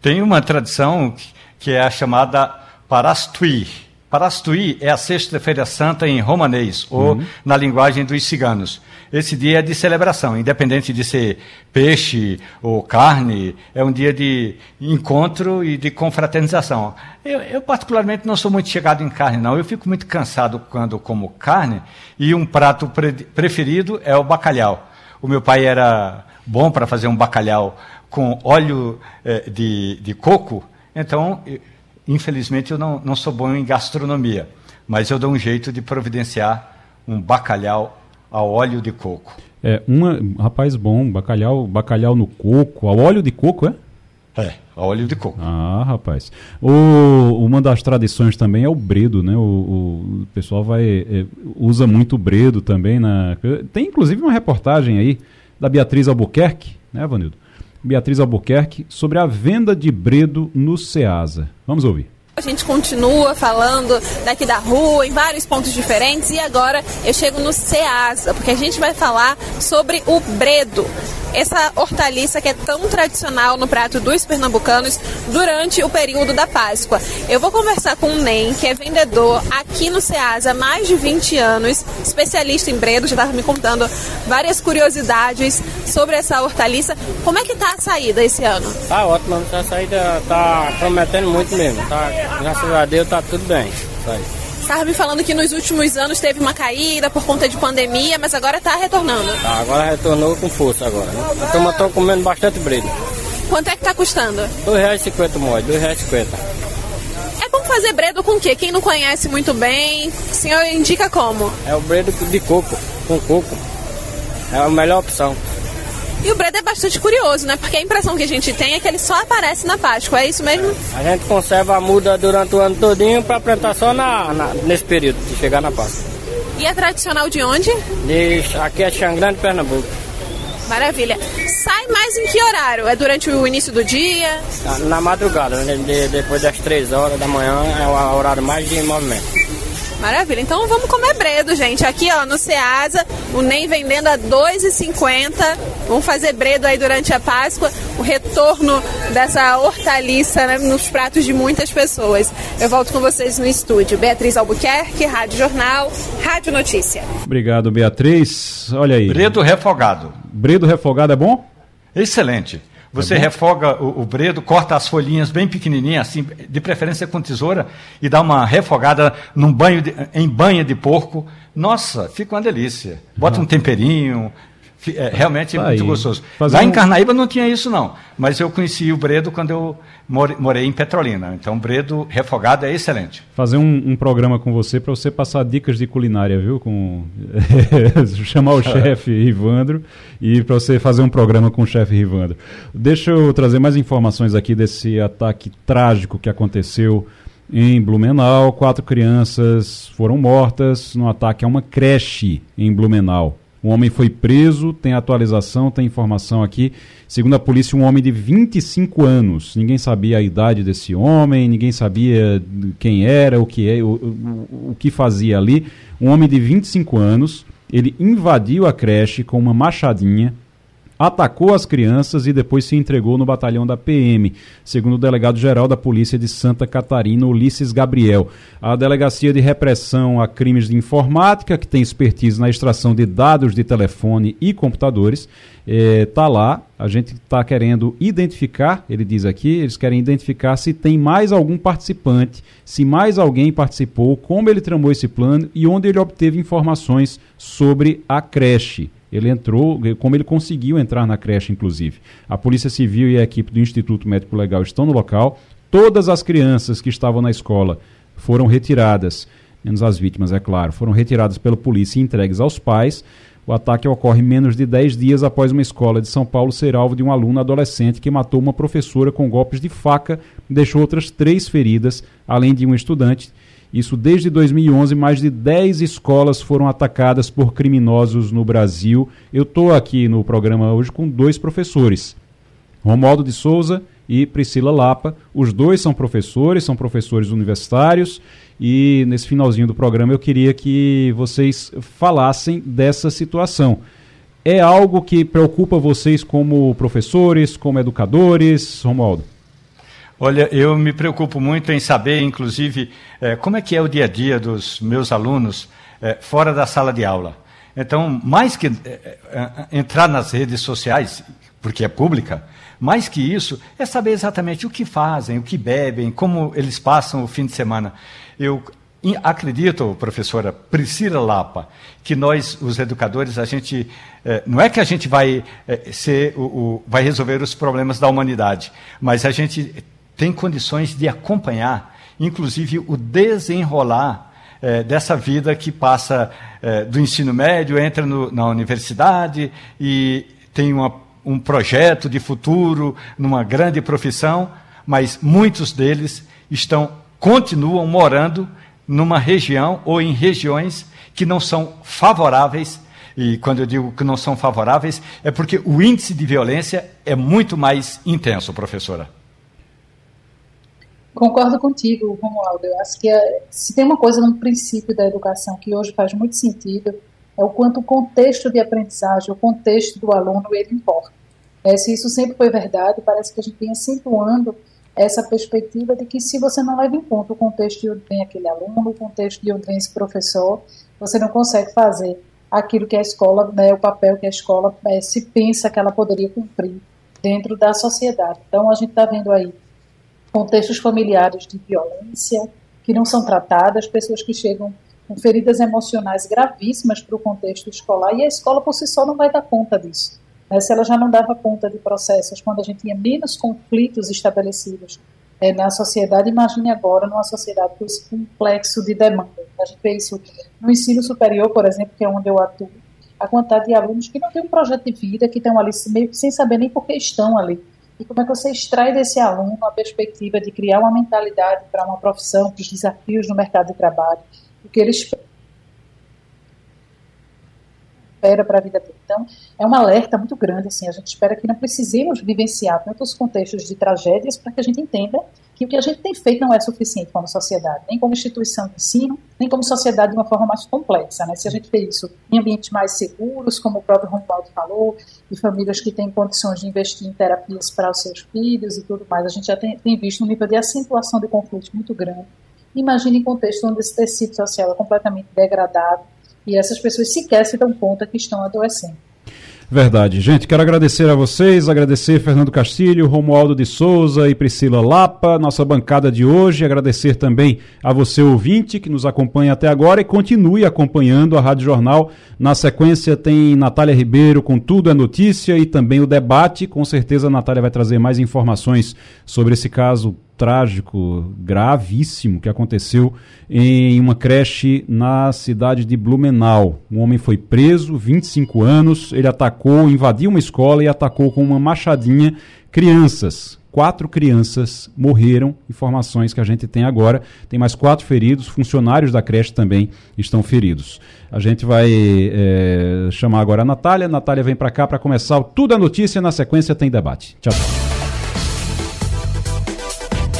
Tem uma tradição que é a chamada Parastui. Parastui é a Sexta-feira Santa em romanês, ou uhum. na linguagem dos ciganos. Esse dia é de celebração, independente de ser peixe ou carne, é um dia de encontro e de confraternização. Eu, eu, particularmente, não sou muito chegado em carne, não. Eu fico muito cansado quando como carne, e um prato pre preferido é o bacalhau. O meu pai era bom para fazer um bacalhau com óleo eh, de, de coco, então, infelizmente, eu não, não sou bom em gastronomia, mas eu dou um jeito de providenciar um bacalhau a óleo de coco. É, uma, rapaz bom, bacalhau, bacalhau no coco, a óleo de coco, é? É, a óleo de coco. Ah, rapaz. O, uma das tradições também é o bredo, né? O, o pessoal vai é, usa muito bredo também na. Tem inclusive uma reportagem aí da Beatriz Albuquerque, né, Vanildo? Beatriz Albuquerque, sobre a venda de bredo no Ceasa. Vamos ouvir. A gente continua falando daqui da rua, em vários pontos diferentes, e agora eu chego no Ceasa, porque a gente vai falar sobre o bredo essa hortaliça que é tão tradicional no prato dos pernambucanos durante o período da Páscoa. Eu vou conversar com o Nem, que é vendedor aqui no Ceasa há mais de 20 anos, especialista em bredo, já estava me contando várias curiosidades sobre essa hortaliça. Como é que tá a saída esse ano? Tá ótimo, a saída tá prometendo muito mesmo. Tá, graças a Deus tá tudo bem. Tá Estava me falando que nos últimos anos teve uma caída por conta de pandemia, mas agora está retornando. Tá, agora retornou com força agora. Né? A turma está comendo bastante bredo. Quanto é que está custando? R$ 2,50 mole, R$ 2,50. É bom fazer bredo com o quê? Quem não conhece muito bem, o senhor indica como? É o bredo de coco, com coco. É a melhor opção. E o bredo é bastante curioso, né? Porque a impressão que a gente tem é que ele só aparece na Páscoa, é isso mesmo? A gente conserva a muda durante o ano todinho para plantar só na, na, nesse período, de chegar na Páscoa. E é tradicional de onde? De, aqui é Xangrande, Pernambuco. Maravilha. Sai mais em que horário? É durante o início do dia? Na, na madrugada, né? de, depois das 3 horas da manhã é o horário mais de movimento. Maravilha. Então vamos comer bredo, gente. Aqui, ó, no Ceasa, o NEM vendendo a R$ 2,50. Vamos fazer bredo aí durante a Páscoa. O retorno dessa hortaliça né, nos pratos de muitas pessoas. Eu volto com vocês no estúdio. Beatriz Albuquerque, Rádio Jornal, Rádio Notícia. Obrigado, Beatriz. Olha aí. Bredo refogado. Bredo refogado é bom? Excelente. Você é refoga o, o, bredo, corta as folhinhas bem pequenininhas, assim, de preferência com tesoura, e dá uma refogada num banho de, em banha de porco. Nossa, fica uma delícia. Bota um temperinho, é, realmente é muito gostoso. Fazer Lá um... em Carnaíba não tinha isso, não. Mas eu conheci o Bredo quando eu morei em Petrolina. Então, Bredo refogado é excelente. Fazer um, um programa com você para você passar dicas de culinária, viu? Com Chamar o chefe Rivandro e para você fazer um programa com o chefe Rivandro. Deixa eu trazer mais informações aqui desse ataque trágico que aconteceu Em Blumenau, quatro crianças foram mortas no ataque a uma creche em Blumenau. Um homem foi preso, tem atualização, tem informação aqui. Segundo a polícia, um homem de 25 anos. Ninguém sabia a idade desse homem, ninguém sabia quem era, o que, é, o, o, o que fazia ali. Um homem de 25 anos, ele invadiu a creche com uma machadinha, atacou as crianças e depois se entregou no batalhão da PM, segundo o delegado-geral da Polícia de Santa Catarina, Ulisses Gabriel. A Delegacia de Repressão a Crimes de Informática, que tem expertise na extração de dados de telefone e computadores, está eh, lá. A gente está querendo identificar, ele diz aqui, eles querem identificar se tem mais algum participante, se mais alguém participou, como ele tramou esse plano e onde ele obteve informações sobre a creche. Ele entrou, como ele conseguiu entrar na creche, inclusive. A Polícia Civil e a equipe do Instituto Médico Legal estão no local. Todas as crianças que estavam na escola foram retiradas, menos as vítimas, é claro, foram retiradas pela polícia e entregues aos pais. O ataque ocorre menos de 10 dias após uma escola de São Paulo ser alvo de um aluno adolescente que matou uma professora com golpes de faca deixou outras três feridas, além de um estudante isso desde 2011, mais de 10 escolas foram atacadas por criminosos no Brasil. Eu estou aqui no programa hoje com dois professores, Romualdo de Souza e Priscila Lapa. Os dois são professores, são professores universitários. E nesse finalzinho do programa eu queria que vocês falassem dessa situação. É algo que preocupa vocês como professores, como educadores, Romualdo? Olha, eu me preocupo muito em saber, inclusive, eh, como é que é o dia a dia dos meus alunos eh, fora da sala de aula. Então, mais que eh, entrar nas redes sociais, porque é pública, mais que isso, é saber exatamente o que fazem, o que bebem, como eles passam o fim de semana. Eu acredito, professora Priscila Lapa, que nós, os educadores, a gente não é que a gente vai ser o, o, vai resolver os problemas da humanidade, mas a gente tem condições de acompanhar, inclusive, o desenrolar é, dessa vida que passa é, do ensino médio, entra no, na universidade e tem uma, um projeto de futuro numa grande profissão, mas muitos deles estão continuam morando numa região ou em regiões que não são favoráveis e quando eu digo que não são favoráveis, é porque o índice de violência é muito mais intenso, professora. Concordo contigo, Romualdo. Eu acho que é, se tem uma coisa no princípio da educação que hoje faz muito sentido, é o quanto o contexto de aprendizagem, o contexto do aluno, ele importa. É, se isso sempre foi verdade, parece que a gente vem acentuando essa perspectiva de que se você não leva em conta o contexto de onde vem aquele aluno, o contexto de onde vem esse professor, você não consegue fazer aquilo que a escola, né, o papel que a escola é, se pensa que ela poderia cumprir dentro da sociedade. Então, a gente está vendo aí contextos familiares de violência que não são tratadas, pessoas que chegam com feridas emocionais gravíssimas para o contexto escolar e a escola por si só não vai dar conta disso. Né? Se ela já não dava conta de processos quando a gente tinha menos conflitos estabelecidos é, na sociedade, imagine agora numa sociedade com esse complexo de demanda. A gente vê isso no ensino superior, por exemplo, que é onde eu atuo, a quantidade de alunos que não tem um projeto de vida, que estão ali meio que sem saber nem por que estão ali e como é que você extrai desse aluno a perspectiva de criar uma mentalidade para uma profissão, para os desafios no mercado de trabalho, o que ele espera para a vida dele. Então, é um alerta muito grande, assim, a gente espera que não precisemos vivenciar tantos contextos de tragédias para que a gente entenda que o que a gente tem feito não é suficiente como sociedade, nem como instituição de ensino, nem como sociedade de uma forma mais complexa. Né? Se a gente vê isso em ambientes mais seguros, como o próprio Romualdo falou, e famílias que têm condições de investir em terapias para os seus filhos e tudo mais, a gente já tem, tem visto um nível de acentuação de conflitos muito grande. Imagine em contexto onde esse tecido social é completamente degradado e essas pessoas sequer se dão conta que estão adoecendo. Verdade. Gente, quero agradecer a vocês, agradecer Fernando Castilho, Romualdo de Souza e Priscila Lapa, nossa bancada de hoje. Agradecer também a você, ouvinte, que nos acompanha até agora e continue acompanhando a Rádio Jornal. Na sequência tem Natália Ribeiro com Tudo é Notícia e também o debate. Com certeza a Natália vai trazer mais informações sobre esse caso trágico, gravíssimo, que aconteceu em uma creche na cidade de Blumenau. Um homem foi preso, 25 anos, ele atacou, invadiu uma escola e atacou com uma machadinha crianças. quatro crianças morreram, informações que a gente tem agora. Tem mais quatro feridos, funcionários da creche também estão feridos. A gente vai é, chamar agora a Natália. Natália vem para cá para começar Tudo a Notícia. Na sequência tem debate. Tchau, tchau.